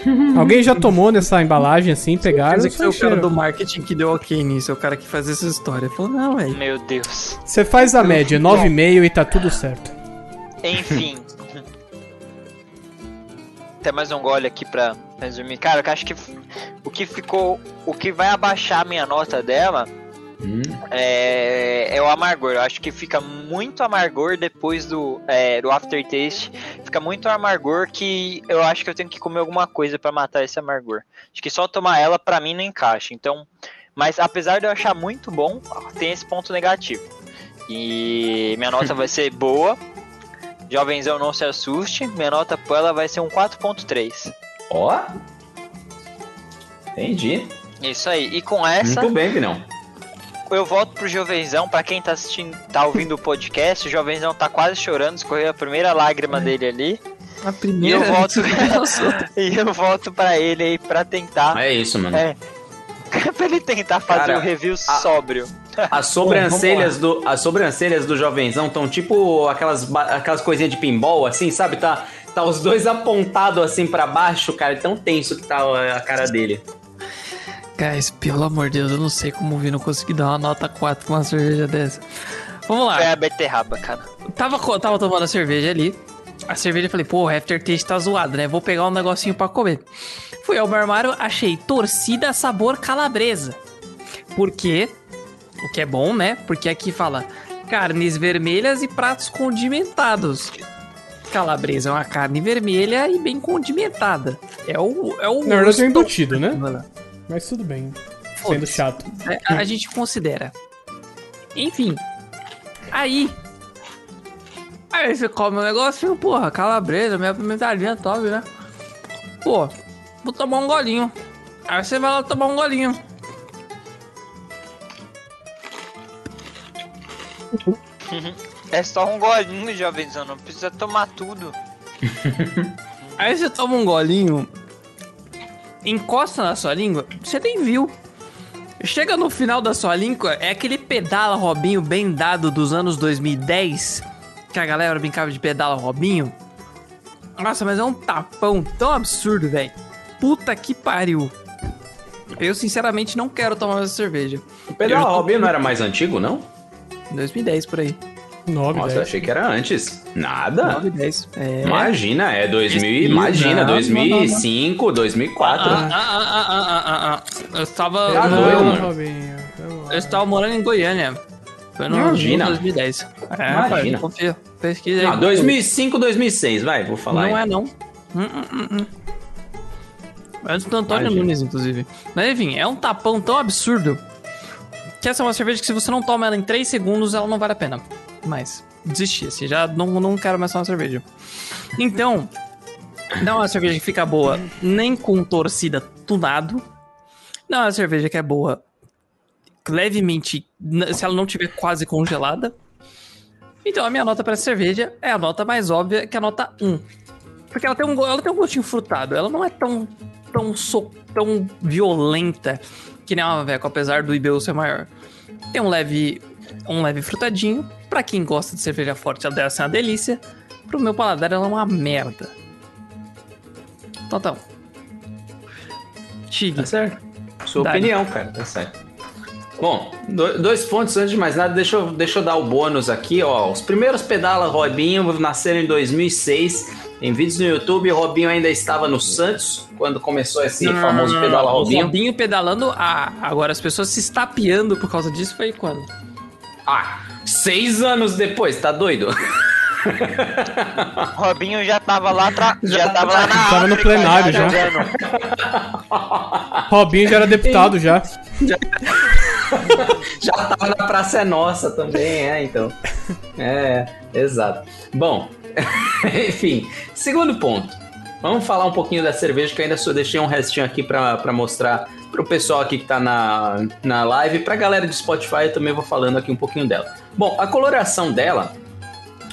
Alguém já tomou nessa embalagem assim, pegaram dizer que foi o cara do marketing que deu ok nisso, é o cara que faz essa história. Falou, não, velho. Meu Deus. Você faz a média, 9,5 e tá tudo certo. Enfim. Até mais um gole aqui pra resumir. Cara, eu acho que o que ficou. O que vai abaixar a minha nota dela Hum. é, é o amargor. Eu acho que fica muito amargor depois do, é, do aftertaste. Fica muito amargor que eu acho que eu tenho que comer alguma coisa pra matar esse amargor. Acho que só tomar ela pra mim não encaixa. Então, mas apesar de eu achar muito bom, tem esse ponto negativo. E minha nota vai ser boa. Jovenzão não se assuste. Minha nota pra ela vai ser um 4.3. Ó. Entendi. Isso aí. E com essa, Muito bem, Vinão. eu volto pro Jovenzão. Pra quem tá assistindo, tá ouvindo o podcast, o Jovenzão tá quase chorando, escorreu a primeira lágrima dele ali. A primeira. E eu volto- E eu volto pra ele aí pra tentar. É isso, mano. É. pra ele tentar fazer o review sóbrio. As sobrancelhas do as sobrancelhas do jovenzão estão tipo aquelas aquelas coisinhas de pinball assim, sabe? Tá tá os dois apontados assim pra baixo, cara, tão tenso que tá a cara dele. Guys, pelo amor de Deus, eu não sei como o Vino conseguiu dar uma nota 4 com uma cerveja dessa. Vamos lá. É a beterraba, cara. Tava, tava tomando a cerveja ali. A cerveja eu falei, pô, o aftertaste tá zoado, né? Vou pegar um negocinho pra comer. Fui ao meu armário, achei torcida sabor calabresa. Por quê? O que é bom, né? Porque aqui fala carnes vermelhas e pratos condimentados. Calabresa é uma carne vermelha e bem condimentada. É o. É o Na verdade é o- embutido, né? Mas tudo bem. Sendo Foda-se. chato. É, a gente considera. Enfim. Aí. Aí você come um negócio, porra, calabresa, minha pimentadinha top, né? Pô, vou tomar um golinho. Aí você vai lá tomar um golinho. É só um golinho, jovenzão. Não precisa tomar tudo. Aí você toma um golinho, encosta na sua língua, você nem viu. Chega no final da sua língua, é aquele pedala Robinho bem dado dos anos 2010, que a galera brincava de pedala Robinho. Nossa, mas é um tapão tão absurdo, velho. Puta que pariu. Eu sinceramente não quero tomar essa cerveja. O Pedal Eu- Robinho não era mais antigo, não? 2010 por aí. 9, Nossa, eu 10. achei que era antes. Nada. 9, 10. É. Imagina, é 2000, Esse- imagina, não, não, 2005, 2004. Ah, ah, ah, ah, ah, ah, ah. Eu estava. Tá doido, Não. Eu estava morando em Goiânia. Foi no Imagina. no 2010. É, Imagina. pai, confia. Pesquisa aí. Ah, 2005, 2006, vai, vou falar. Não aí. é, não. Hum, hum, hum, hum. Antes do Antônio Imagina. Nunes, inclusive. Mas enfim, é um tapão tão absurdo que essa é uma cerveja que se você não toma ela em 3 segundos, ela não vale a pena. Mas, desisti, assim, já não, não quero mais tomar cerveja. Então, não é uma cerveja que fica boa nem com torcida tunado. Não é uma cerveja que é boa levemente, se ela não tiver quase congelada. Então a minha nota para essa cerveja é a nota mais óbvia, que é a nota 1. Porque ela tem um, ela tem um gostinho frutado, ela não é tão tão, so, tão violenta que nem uma Veco, apesar do IBU ser maior. Tem um leve um leve frutadinho. Pra quem gosta de cerveja forte, ela deve ser uma delícia. Pro meu paladar, ela é uma merda. Tá. Tig. Tá certo. Sua Dá-lhe. opinião, cara, tá certo. Bom, do- dois pontos antes de mais nada, deixa eu, deixa eu dar o bônus aqui, ó. Os primeiros pedala Robinho nasceram em 2006. Em vídeos no YouTube, o Robinho ainda estava no Santos quando começou esse Não, não, famoso não, pedala. Robinho. O Robinho pedalando, ah, agora as pessoas se estapeando por causa disso foi quando? Ah, seis anos depois, tá doido? Robinho já tava lá, tra... já tava lá na Tava no África, plenário já. jogando. Robinho já era deputado já. Já tava na Praça é Nossa também, é, então. É, exato. Bom, enfim, segundo ponto. Vamos falar um pouquinho da cerveja, que ainda só deixei um restinho aqui para mostrar pro pessoal aqui que tá na, na live. Pra galera de Spotify, eu também vou falando aqui um pouquinho dela. Bom, a coloração dela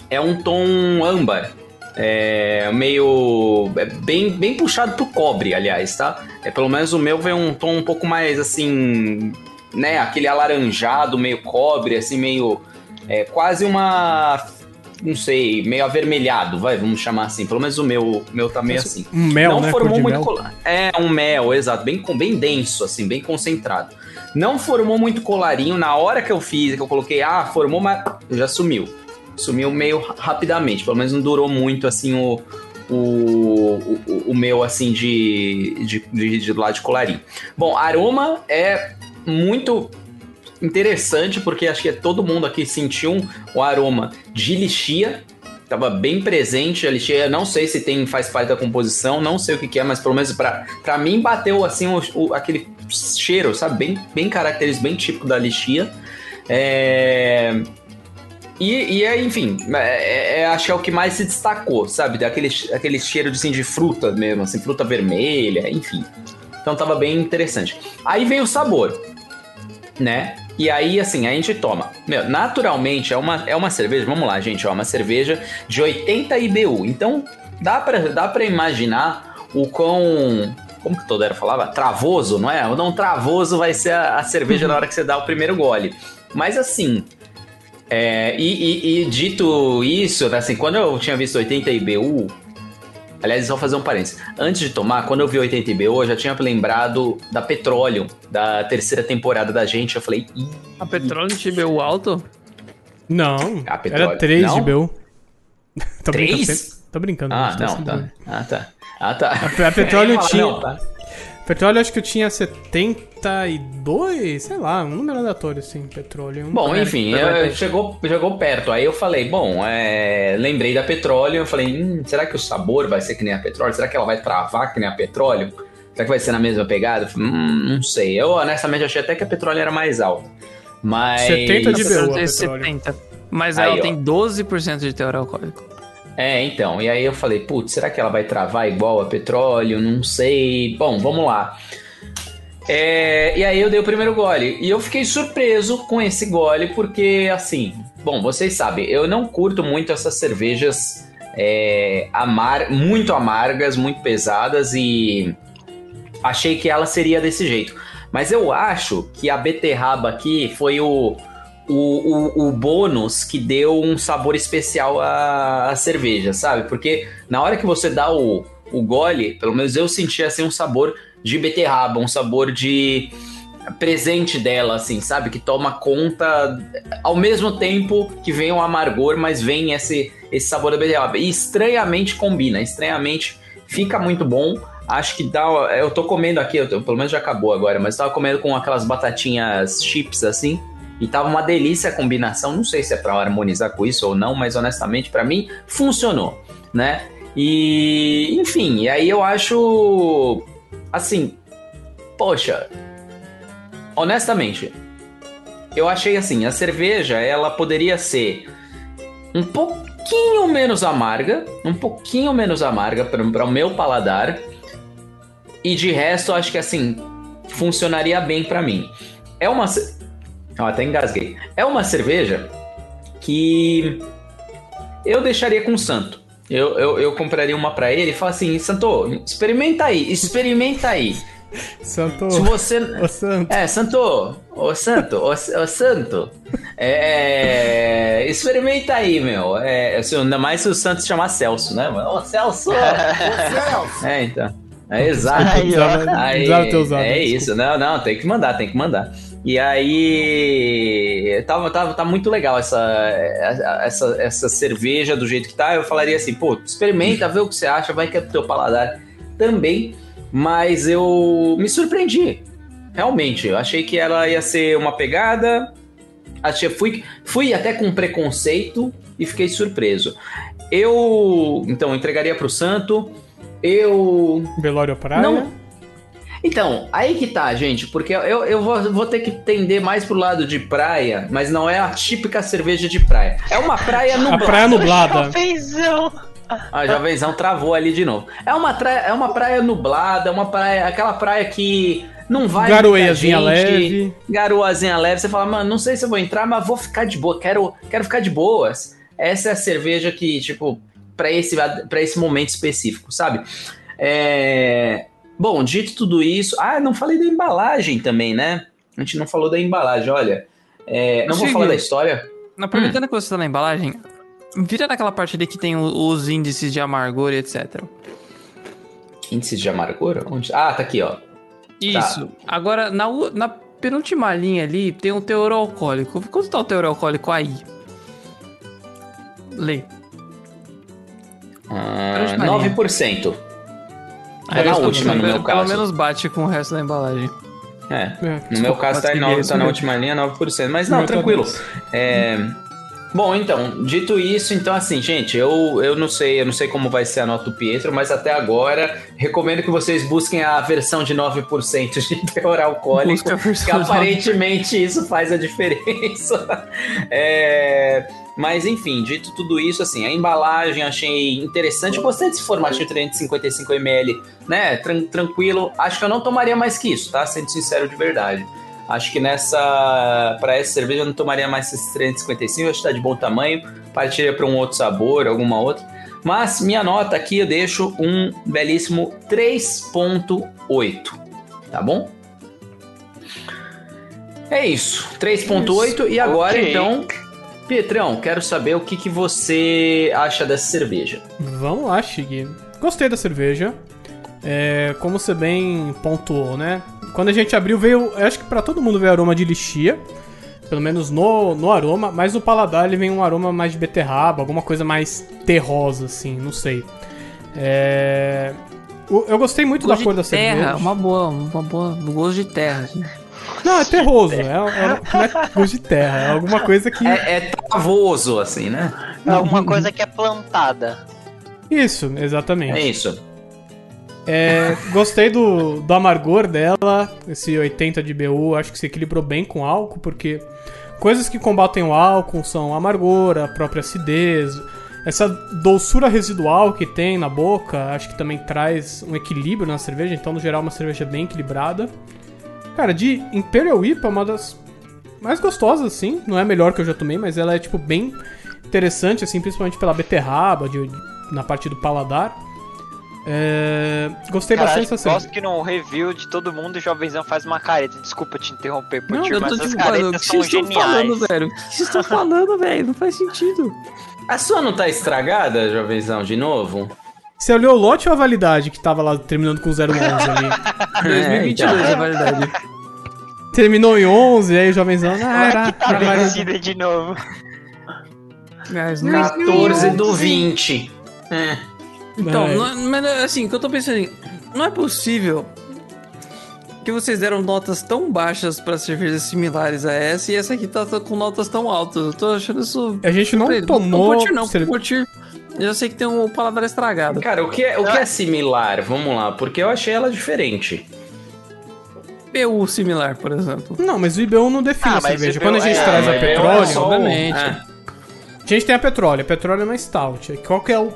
é um tom âmbar. É meio. É bem, bem puxado pro cobre, aliás, tá? É, pelo menos o meu vem um tom um pouco mais assim. Né? Aquele alaranjado, meio cobre, assim, meio. É quase uma não sei, meio avermelhado, vai, vamos chamar assim. Pelo menos o meu, meu tá meio assim. Um mel, não né? formou muito mel. colar. É, um mel, exato, bem, bem denso, assim, bem concentrado. Não formou muito colarinho. Na hora que eu fiz, que eu coloquei, ah, formou, mas já sumiu. Sumiu meio rapidamente. Pelo menos não durou muito, assim, o, o, o, o meu, assim, de, de, de, de lá de colarinho. Bom, aroma é muito interessante, porque acho que todo mundo aqui sentiu um, o aroma de lixia. Tava bem presente a lixia. Não sei se tem faz parte da composição, não sei o que, que é, mas pelo menos pra mim bateu assim o, o, aquele cheiro, sabe? Bem, bem característico, bem típico da lixia. É. E, e é, enfim, é, é, acho que é o que mais se destacou, sabe? Aquele, aquele cheiro de, assim, de fruta mesmo, assim, fruta vermelha, enfim. Então tava bem interessante. Aí vem o sabor, né? E aí, assim, a gente toma. Meu, naturalmente é uma, é uma cerveja, vamos lá, gente, é uma cerveja de 80 IBU. Então, dá pra, dá pra imaginar o quão. Como que todo era falava? Travoso, não é? O não travoso vai ser a, a cerveja na hora que você dá o primeiro gole. Mas assim. É, e, e, e, dito isso, assim, quando eu tinha visto 80 IBU, Aliás, só fazer um parênteses. Antes de tomar, quando eu vi 80 IBO, eu já tinha lembrado da Petróleo, da terceira temporada da gente. Eu falei. Ih, a Petróleo de IBU alto? Não. Era 3 não? Tô 3? Brincando, tô brincando. Ah, não, tá. Ah, tá. Ah, tá. A, a Petróleo tinha. Não, tá. Petróleo acho que eu tinha 72, sei lá, um número aleatório, assim, petróleo. Um bom, enfim, eu, chegou, chegou perto. Aí eu falei, bom, é, lembrei da petróleo, eu falei, hum, será que o sabor vai ser que nem a petróleo? Será que ela vai travar que nem a petróleo? Será que vai ser na mesma pegada? Hum, não sei. Eu honestamente achei até que a petróleo era mais alta. Mas. 70 de BU, 70. Mas aí, ela ó. tem 12% de teor alcoólico. É, então. E aí eu falei, putz, será que ela vai travar igual a petróleo? Não sei. Bom, vamos lá. É, e aí eu dei o primeiro gole. E eu fiquei surpreso com esse gole, porque assim, bom, vocês sabem, eu não curto muito essas cervejas é, amar, muito amargas, muito pesadas e achei que ela seria desse jeito. Mas eu acho que a beterraba aqui foi o o, o, o, bônus que deu um sabor especial à, à, cerveja, sabe? Porque na hora que você dá o, o gole, pelo menos eu senti assim um sabor de beterraba, um sabor de presente dela, assim, sabe? Que toma conta ao mesmo tempo que vem o amargor, mas vem esse, esse sabor da beterraba. E estranhamente combina, estranhamente fica muito bom. Acho que dá. Eu tô comendo aqui, eu tô, pelo menos já acabou agora, mas tava comendo com aquelas batatinhas chips assim. E tava uma delícia a combinação. Não sei se é para harmonizar com isso ou não, mas honestamente para mim funcionou, né? E enfim, e aí eu acho assim, poxa, honestamente, eu achei assim, a cerveja ela poderia ser um pouquinho menos amarga, um pouquinho menos amarga para o meu paladar. E de resto, acho que assim funcionaria bem para mim. É uma eu até engasguei. É uma cerveja que eu deixaria com o Santo. Eu, eu, eu compraria uma para ele e falaria assim: Santo, experimenta aí, experimenta aí. Santo. Se você. Ô, Santo. É, Santo. Ô, Santo. Ô, ô Santo. É, é, experimenta aí, meu. É, ainda mais se o Santo se chamar Celso, né? Ô, Celso! Ô, Celso! É, então. É exato. Aí, aí, é isso. Não, não, tem que mandar, tem que mandar. E aí tava, tava, tá muito legal essa, essa, essa cerveja do jeito que tá. Eu falaria assim, pô, experimenta, vê o que você acha, vai que é pro teu paladar também. Mas eu me surpreendi. Realmente, eu achei que ela ia ser uma pegada. Achei, fui, fui até com preconceito e fiquei surpreso. Eu, então, entregaria pro Santo. Eu. Velório Praia? Não então, aí que tá, gente, porque eu, eu vou, vou ter que tender mais pro lado de praia, mas não é a típica cerveja de praia. É uma praia nublada. A praia nublada. A jovenzão travou ali de novo. É uma, praia, é uma praia nublada, é uma praia, aquela praia que não vai. Garoeiazinha leve. Garoazinha leve. Você fala, mano, não sei se eu vou entrar, mas vou ficar de boa. Quero, quero ficar de boas. Essa é a cerveja que, tipo, para esse, pra esse momento específico, sabe? É... Bom, dito tudo isso. Ah, não falei da embalagem também, né? A gente não falou da embalagem, olha. É... Não vou falar da história. Aproveitando hum. que você tá na embalagem, vira naquela parte ali que tem os índices de amargor e etc. Índices de amargor? Onde? Ah, tá aqui, ó. Isso. Tá. Agora, na, na penúltima linha ali, tem um teor alcoólico. Quanto tá o teor alcoólico aí? Lê. Ah, 9%. É na última, no meu caso. Pelo menos bate com o resto da embalagem. É. é no meu caso tá, em 9, tá na última linha, 9%. Mas não, tranquilo. É. Bom, então, dito isso, então assim, gente, eu, eu não sei, eu não sei como vai ser a nota do Pietro, mas até agora recomendo que vocês busquem a versão de 9% de teor alcoólico, que aparentemente isso faz a diferença. é, mas enfim, dito tudo isso, assim, a embalagem achei interessante, gostei desse formatinho 355ml, né, Tran tranquilo, acho que eu não tomaria mais que isso, tá, sendo sincero de verdade. Acho que nessa. Para essa cerveja eu não tomaria mais esses 355, acho que tá de bom tamanho. Partiria para um outro sabor, alguma outra. Mas minha nota aqui eu deixo um belíssimo 3.8. Tá bom? É isso, 3.8 e agora okay. então, Pietrão, quero saber o que, que você acha dessa cerveja. Vamos lá, Shig. Gostei da cerveja. É, como você bem pontuou, né? Quando a gente abriu, veio. Eu acho que para todo mundo veio aroma de lixia. Pelo menos no, no aroma, mas no paladar ele vem um aroma mais de beterraba, alguma coisa mais terrosa, assim, não sei. É... Eu gostei muito gosto da cor da terra, cerveja. Uma boa, uma boa. Gosto de terra. Não, é terroso. É, é, não é gosto de terra. É alguma coisa que. É, é travoso, assim, né? É alguma coisa que é plantada. Isso, exatamente. É isso. É, gostei do, do amargor dela, esse 80 de BU, acho que se equilibrou bem com álcool, porque coisas que combatem o álcool são amargor, a própria acidez, essa doçura residual que tem na boca, acho que também traz um equilíbrio na cerveja, então no geral uma cerveja bem equilibrada. Cara, de Imperial IPA, uma das mais gostosas, assim, não é a melhor que eu já tomei, mas ela é, tipo, bem interessante, assim, principalmente pela beterraba, de, de, na parte do paladar. É... Gostei Caralho, bastante dessa Gosto que no review de todo mundo o Jovenzão faz uma careta. Desculpa te interromper, Não, eu mas as caretas são que geniais. Falando, velho? O que vocês estão falando, velho? Não faz sentido. A sua não tá estragada, Jovenzão, de novo? Você olhou o lote ou a validade que tava lá terminando com 011 ali? 2022 é, a validade. Terminou em 11, aí o Jovenzão... Ah, era, que tá vencida de novo. 14 do 20. É. Então, é. não, mas assim, o que eu tô pensando, não é possível que vocês deram notas tão baixas para cervejas similares a essa e essa aqui tá com notas tão altas. Eu tô achando isso. A gente não tomou. Não curtir, não, cerve... curtir. Eu já sei que tem um paladar estragado. Cara, o que é, o que é similar? Vamos lá, porque eu achei ela diferente. IBU similar, por exemplo. Não, mas o IBU não define ah, a cerveja. Quando a gente é, traz a petróleo, é obviamente. É. A gente tem a petróleo, a petróleo é uma stout. Qual que é o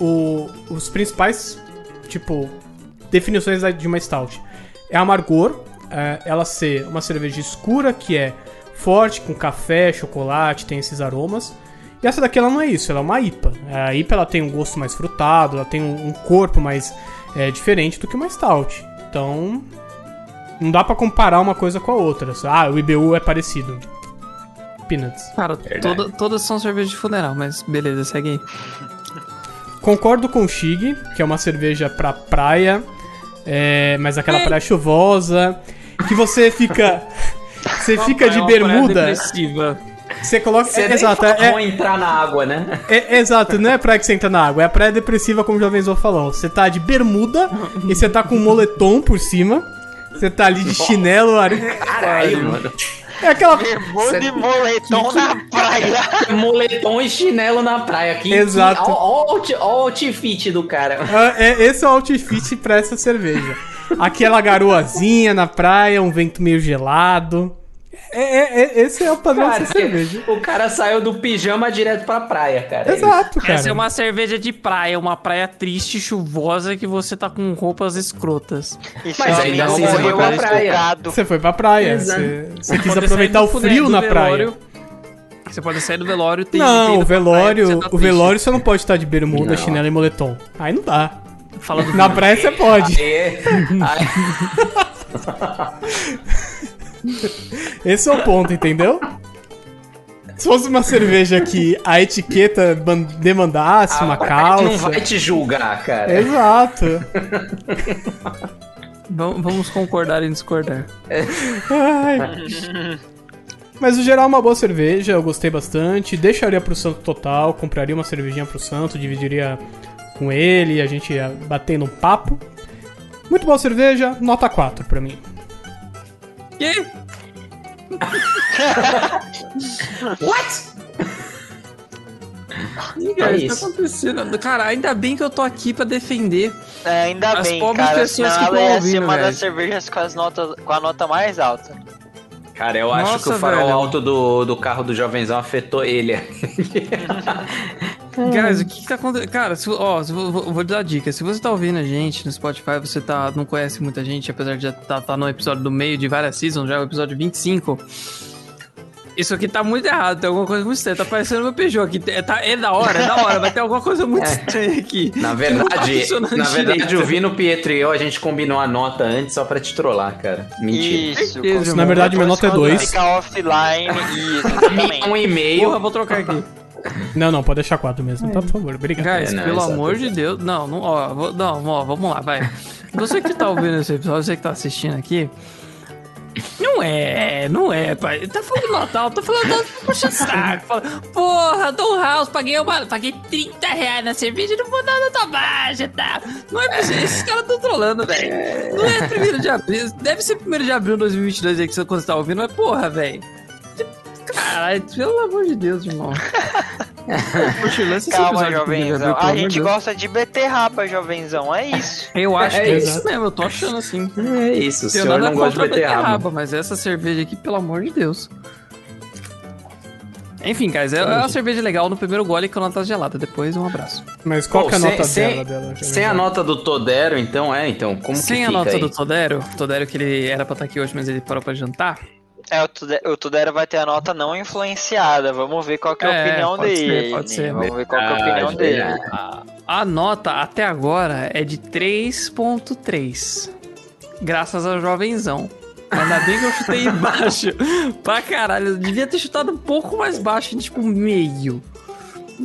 o, os principais, tipo, definições de uma stout. É amargor, é, ela ser uma cerveja escura, que é forte, com café, chocolate, tem esses aromas. E essa daqui ela não é isso, ela é uma IPA. A IPA ela tem um gosto mais frutado, ela tem um, um corpo mais é, diferente do que uma stout. Então, não dá para comparar uma coisa com a outra. Ah, o IBU é parecido. Peanuts. Cara, toda, todas são cervejas de funeral, mas beleza, segue aí. Concordo com o Shig, que é uma cerveja pra praia, é, mas aquela praia chuvosa, que você fica. Você fica de bermuda. Você coloca. Você é, exato, é, é entrar na água, né? É, exato, não é praia que você entra na água, é a praia depressiva, como o Jovenzão falou. Você tá de bermuda e você tá com um moletom por cima. Você tá ali de chinelo. Caralho, mano. É aquela. Bermuda e moletom que, na praia. moletom e chinelo na praia. Que, Exato. Olha o outfit do cara. É, é, esse é o outfit pra essa cerveja. Aquela garoazinha na praia, um vento meio gelado. É, é, é, esse é o padrão dessa cerveja. O cara saiu do pijama direto pra praia, cara. Exato, cara. Essa é uma cerveja de praia, uma praia triste, chuvosa, que você tá com roupas escrotas. Isso Mas ainda assim você foi pra praia. Você foi pra praia. Exato. Você, você quis aproveitar o frio na praia. Você pode sair do velório tem Não, tem o velório, tá o triste. velório você não pode estar de bermuda, Não. chinelo e moletom. Aí não dá. Fala do Na praia você pode. Aí- aí- Esse é o ponto, entendeu? Se fosse uma cerveja que a etiqueta demandasse uma a praia calça. não vai te julgar, cara. Exato. Vamos vamos concordar em discordar. Ai. Mas no geral é uma boa cerveja, eu gostei bastante. Deixaria pro Santo total, compraria uma cervejinha pro Santo, dividiria com ele, a gente ia batendo um papo. Muito boa cerveja, nota 4 pra mim. Que? What? Ih, cara, É isso tá acontecendo. Cara, ainda bem que eu tô aqui pra defender. É, ainda As bem, pobres cara. pessoas Senão que ela ia ouvindo, velho. das cervejas com, as notas, com a nota mais alta. Cara, eu acho Nossa, que o farol velho. alto do, do carro do jovenzão afetou ele. Guys, o que, que tá acontecendo? Cara, se, ó, se, vou, vou- te dar a dica. Se você tá ouvindo a gente no Spotify, você tá, não conhece muita gente, apesar de já tá, tá no episódio do meio de várias seasons, já é o episódio 25. Isso aqui tá muito errado, tem alguma coisa muito estranha. Tá parecendo meu Peugeot aqui. É, tá, é da hora, é da hora, mas tem alguma coisa muito estranha aqui. Na tá verdade, na verdade, direito. o Vino, Pietro e eu, a gente combinou a nota antes só pra te trollar, cara. Mentira. Isso. Irmão. Na verdade, minha nota é quando 2. Fica offline, isso, exatamente. Um e-mail. Porra, vou trocar aqui. Não, não, pode deixar 4 mesmo, tá? Por favor, obrigado. Guys, É, não, pelo exato, amor de. Deus. Não, não, ó, vou- não, ó, vamos lá, vai. Você que tá ouvindo esse episódio, você que tá assistindo aqui. Não é, não é, pai. Tá falando do Natal, tá falando do puxa saco. Fala, Porra, Dom House, paguei uma. Paguei 30 reais na cerveja, não vou dar nota baixa, tá? Não é possível, esses caras tão trolando, velho. Não é primeiro de abril, deve ser primeiro de abril de 2022 aí que você quando você tá ouvindo, mas porra, velho. Caralho, pelo amor de Deus, irmão. Calma, jovenzão. pelo A gente gosta de beterraba, jovenzão. É isso. Eu acho É que é isso. mesmo, eu tô achando assim. É isso, o senhor nada não gosta de contra a beterraba. mas essa cerveja aqui, pelo amor de Deus. Enfim, guys, é é uma cerveja legal no primeiro gole que a nota gelada. Depois, um abraço. Mas qual Pô, que é a sem- nota sem- dela? dela Sem a nota do Todero, então, é, então, como Sem que a fica nota aí? do Todero, Todero que ele era pra estar aqui hoje, mas ele parou pra jantar. É, o Tude- o Tudera vai ter a nota não influenciada. Vamos ver qual que é a É, opinião pode ser, dele. pode ser. Vamos ver qual que é a opinião Verdade, dele. verdade. A nota até agora é de 3.3. Graças ao jovenzão. Ainda bem que eu chutei baixo. pra caralho. Eu devia ter chutado um pouco mais baixo, tipo meio.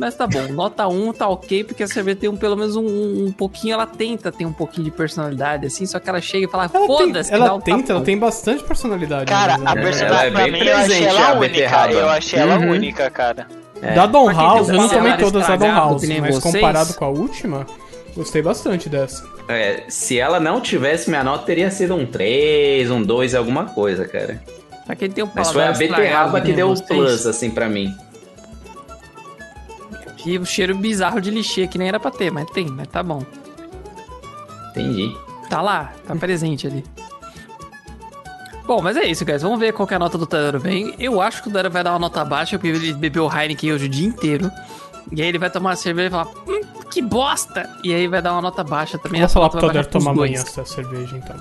Mas tá bom, nota 1 tá ok, porque a cerveja tem um, pelo menos um, um pouquinho, ela tenta ter um pouquinho de personalidade, assim, só que ela chega e fala, foda-se, ela um tenta, tapão." ela tem bastante personalidade. Cara, né? a ela personagem é pra bem mim eu achei presente, ela a única. Eu achei ela Uhum. única, cara. Da Don House, eu um não tomei todas da Don House, que nem mas vocês. comparado com a última, gostei bastante dessa. É, se ela não tivesse minha nota, teria sido um 3, um 2, alguma coisa, cara. Pra quem tem um Mas foi a beterraba que nem deu o plus, assim, pra mim. E o cheiro bizarro de lixê, que nem era pra ter, mas tem, mas tá bom. Entendi. Tá lá, tá presente ali. Bom, mas é isso, guys. Vamos ver qual que é a nota do Tadero bem. Eu acho que o Tadero vai dar uma nota baixa, porque ele bebeu o Heineken hoje o dia inteiro. E aí ele vai tomar uma cerveja e falar, hum, que bosta! E aí vai dar uma nota baixa também. Vou essa falar pro pros tomar amanhã essa cerveja, então.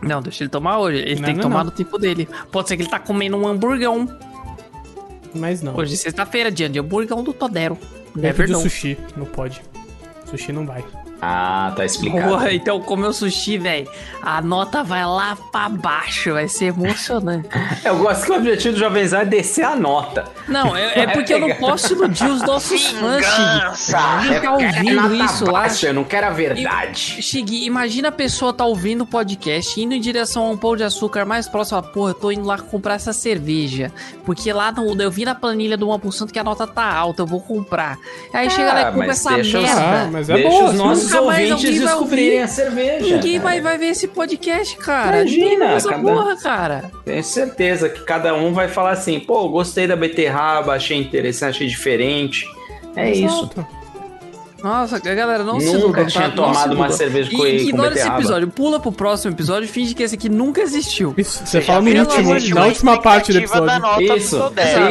Não, deixa ele tomar hoje. Ele Não, tem que não, tomar não. no tempo dele. Pode ser que ele tá comendo um hamburgão. Mas não. Hoje é sexta-feira, dia de hamburgão do Todero. Ele É verdade. sushi, não pode. Sushi não vai. Ah, tá explicado. Porra, então comeu sushi, velho. A nota vai lá pra baixo, vai ser emocionante. Eu gosto que o objetivo do Jovenzão é descer a nota. Não, é, é porque eu não posso iludir os nossos fãs! Ele tá ouvindo isso lá. baixa, eu não quero a verdade. Chig, imagina a pessoa tá ouvindo o podcast, indo em direção a um pão de açúcar mais próximo, fala, porra, eu tô indo lá comprar essa cerveja. Porque lá no, eu vi na planilha do 1% que a nota tá alta, eu vou comprar. Aí chega lá e Ah, compra essa merda. Ah, mas é Deixa boa. os nossos Nunca mais ouvintes alguém vai descobrirem ouvir. a cerveja. Ninguém vai, cara. vai ver esse podcast, cara. Imagina, essa cada- porra, cara. Tenho certeza que cada um vai falar assim, pô, gostei da beterraba, achei interessante, achei diferente. É isso. Exato. Nossa, galera, não nunca se Nunca tinha tá? tomado uma cerveja com e, Ignora esse episódio, pula pro próximo episódio e finge que esse aqui nunca existiu. Isso, você, fala no último, na última parte do episódio. Isso,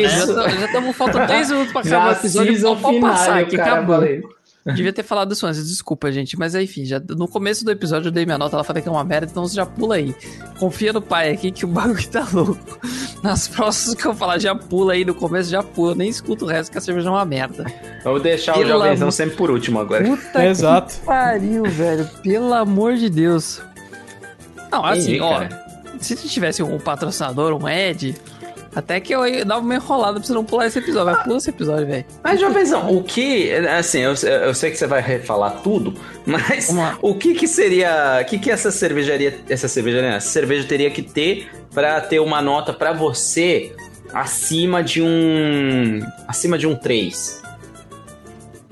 isso. Né? Já estamos faltando 10 minutos pra acabar o episódio. Pode passar aqui, acabou. Falei. Devia ter falado isso antes, desculpa, gente. Mas enfim, já no começo do episódio eu dei minha nota, ela falei que é uma merda, então você já pula aí. Confia no pai aqui que o bagulho tá louco. Nas próximas que eu falar, já pula aí no começo, já pula. Nem escuta o resto que a cerveja é uma merda. Vou deixar Pela... o jovenzão sempre por último agora. Puta Exato. que pariu, velho. Pelo amor de Deus. Não, assim, Ei, ó. Se tivesse um patrocinador, um Ed, até que eu dava uma enrolada pra você não pular esse episódio. Vai pular esse episódio, velho. Mas, jovenzão, o que. Assim, eu, eu sei que você vai refalar tudo, mas o que que seria. O que que essa cervejaria. Essa cervejaria, essa cerveja teria que ter pra ter uma nota pra você acima de um. acima de um 3?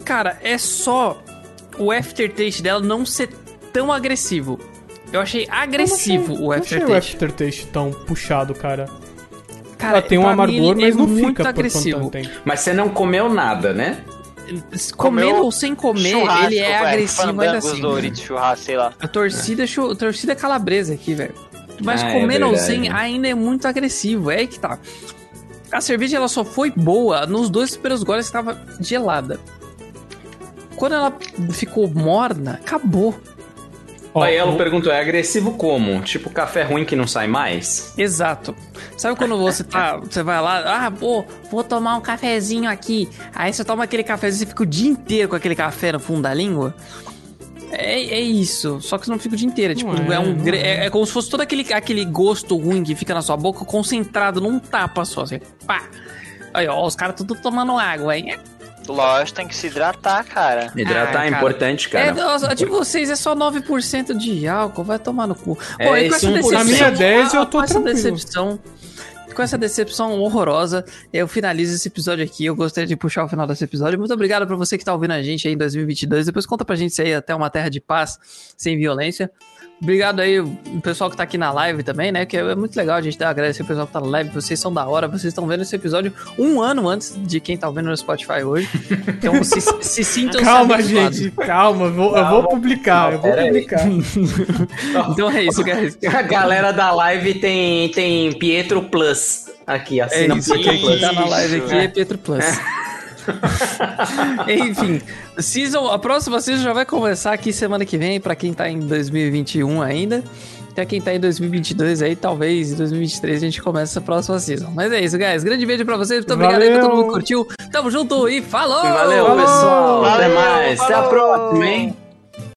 Cara, é só o aftertaste dela não ser tão agressivo. Eu achei agressivo achei, o aftertaste. Eu achei o aftertaste tão puxado, cara. Cara, Ela tem um amargor, mas é não fica agressivo. por tanto tempo. Mas você não comeu nada, né? Comendo ou sem comer, ele é agressivo ainda assim. Doritos, churrasco, sei lá. A torcida, é. a torcida calabresa aqui, velho. Mas ah, é comendo é ou sem ainda é muito agressivo. É aí que tá. A cerveja ela só foi boa nos dois primeiros goles que estava gelada. Quando ela ficou morna, acabou. Ó, Aí ela perguntou, é agressivo como? Tipo café ruim que não sai mais? Exato. Sabe quando você tá, você vai lá, ah, pô, vou tomar um cafezinho aqui. Aí você toma aquele cafezinho e fica o dia inteiro com aquele café no fundo da língua? É, é isso, só que você não fica o dia inteiro. É, tipo, é, é, um, é, é, como se fosse todo aquele, aquele gosto ruim que fica na sua boca concentrado num tapa só, assim, pá. Aí, ó, os caras tudo tomando água, hein? Lógico, tem que se hidratar, cara. Hidratar ah, é importante, cara. É, de vocês é só 9% de álcool, vai tomar no cu. É, Pô, e com essa decepção, a minha 10 eu tô com essa decepção, com essa decepção horrorosa, eu finalizo esse episódio aqui. Eu gostaria de puxar o final desse episódio. Muito obrigado pra você que tá ouvindo a gente aí em 2022. Depois conta pra gente se aí até uma terra de paz, sem violência. Obrigado aí, o pessoal que tá aqui na live também, né? Que é muito legal a gente dar agradecer o pessoal que tá na live. Vocês são da hora, vocês estão vendo esse episódio um ano antes de quem tá vendo no Spotify hoje. Então se, se sintam Calma, gente, calma, vou, calma. eu vou publicar, eu vou publicar. então é isso, guys. A galera da live tem, tem Pietro Plus aqui, assina é isso, Pietro Plus. tá na live aqui é Pietro Plus. Enfim, season, a próxima season já vai começar aqui semana que vem, para quem tá em 2021 ainda. Até quem tá em 2022 aí, talvez em 2023 a gente comece essa próxima season. Mas é isso, guys. Grande beijo pra vocês. Muito obrigado aí pra todo mundo que curtiu. Tamo junto e falou! Valeu, falou! pessoal. Valeu, Até mais. Falou! Até a próxima, hein?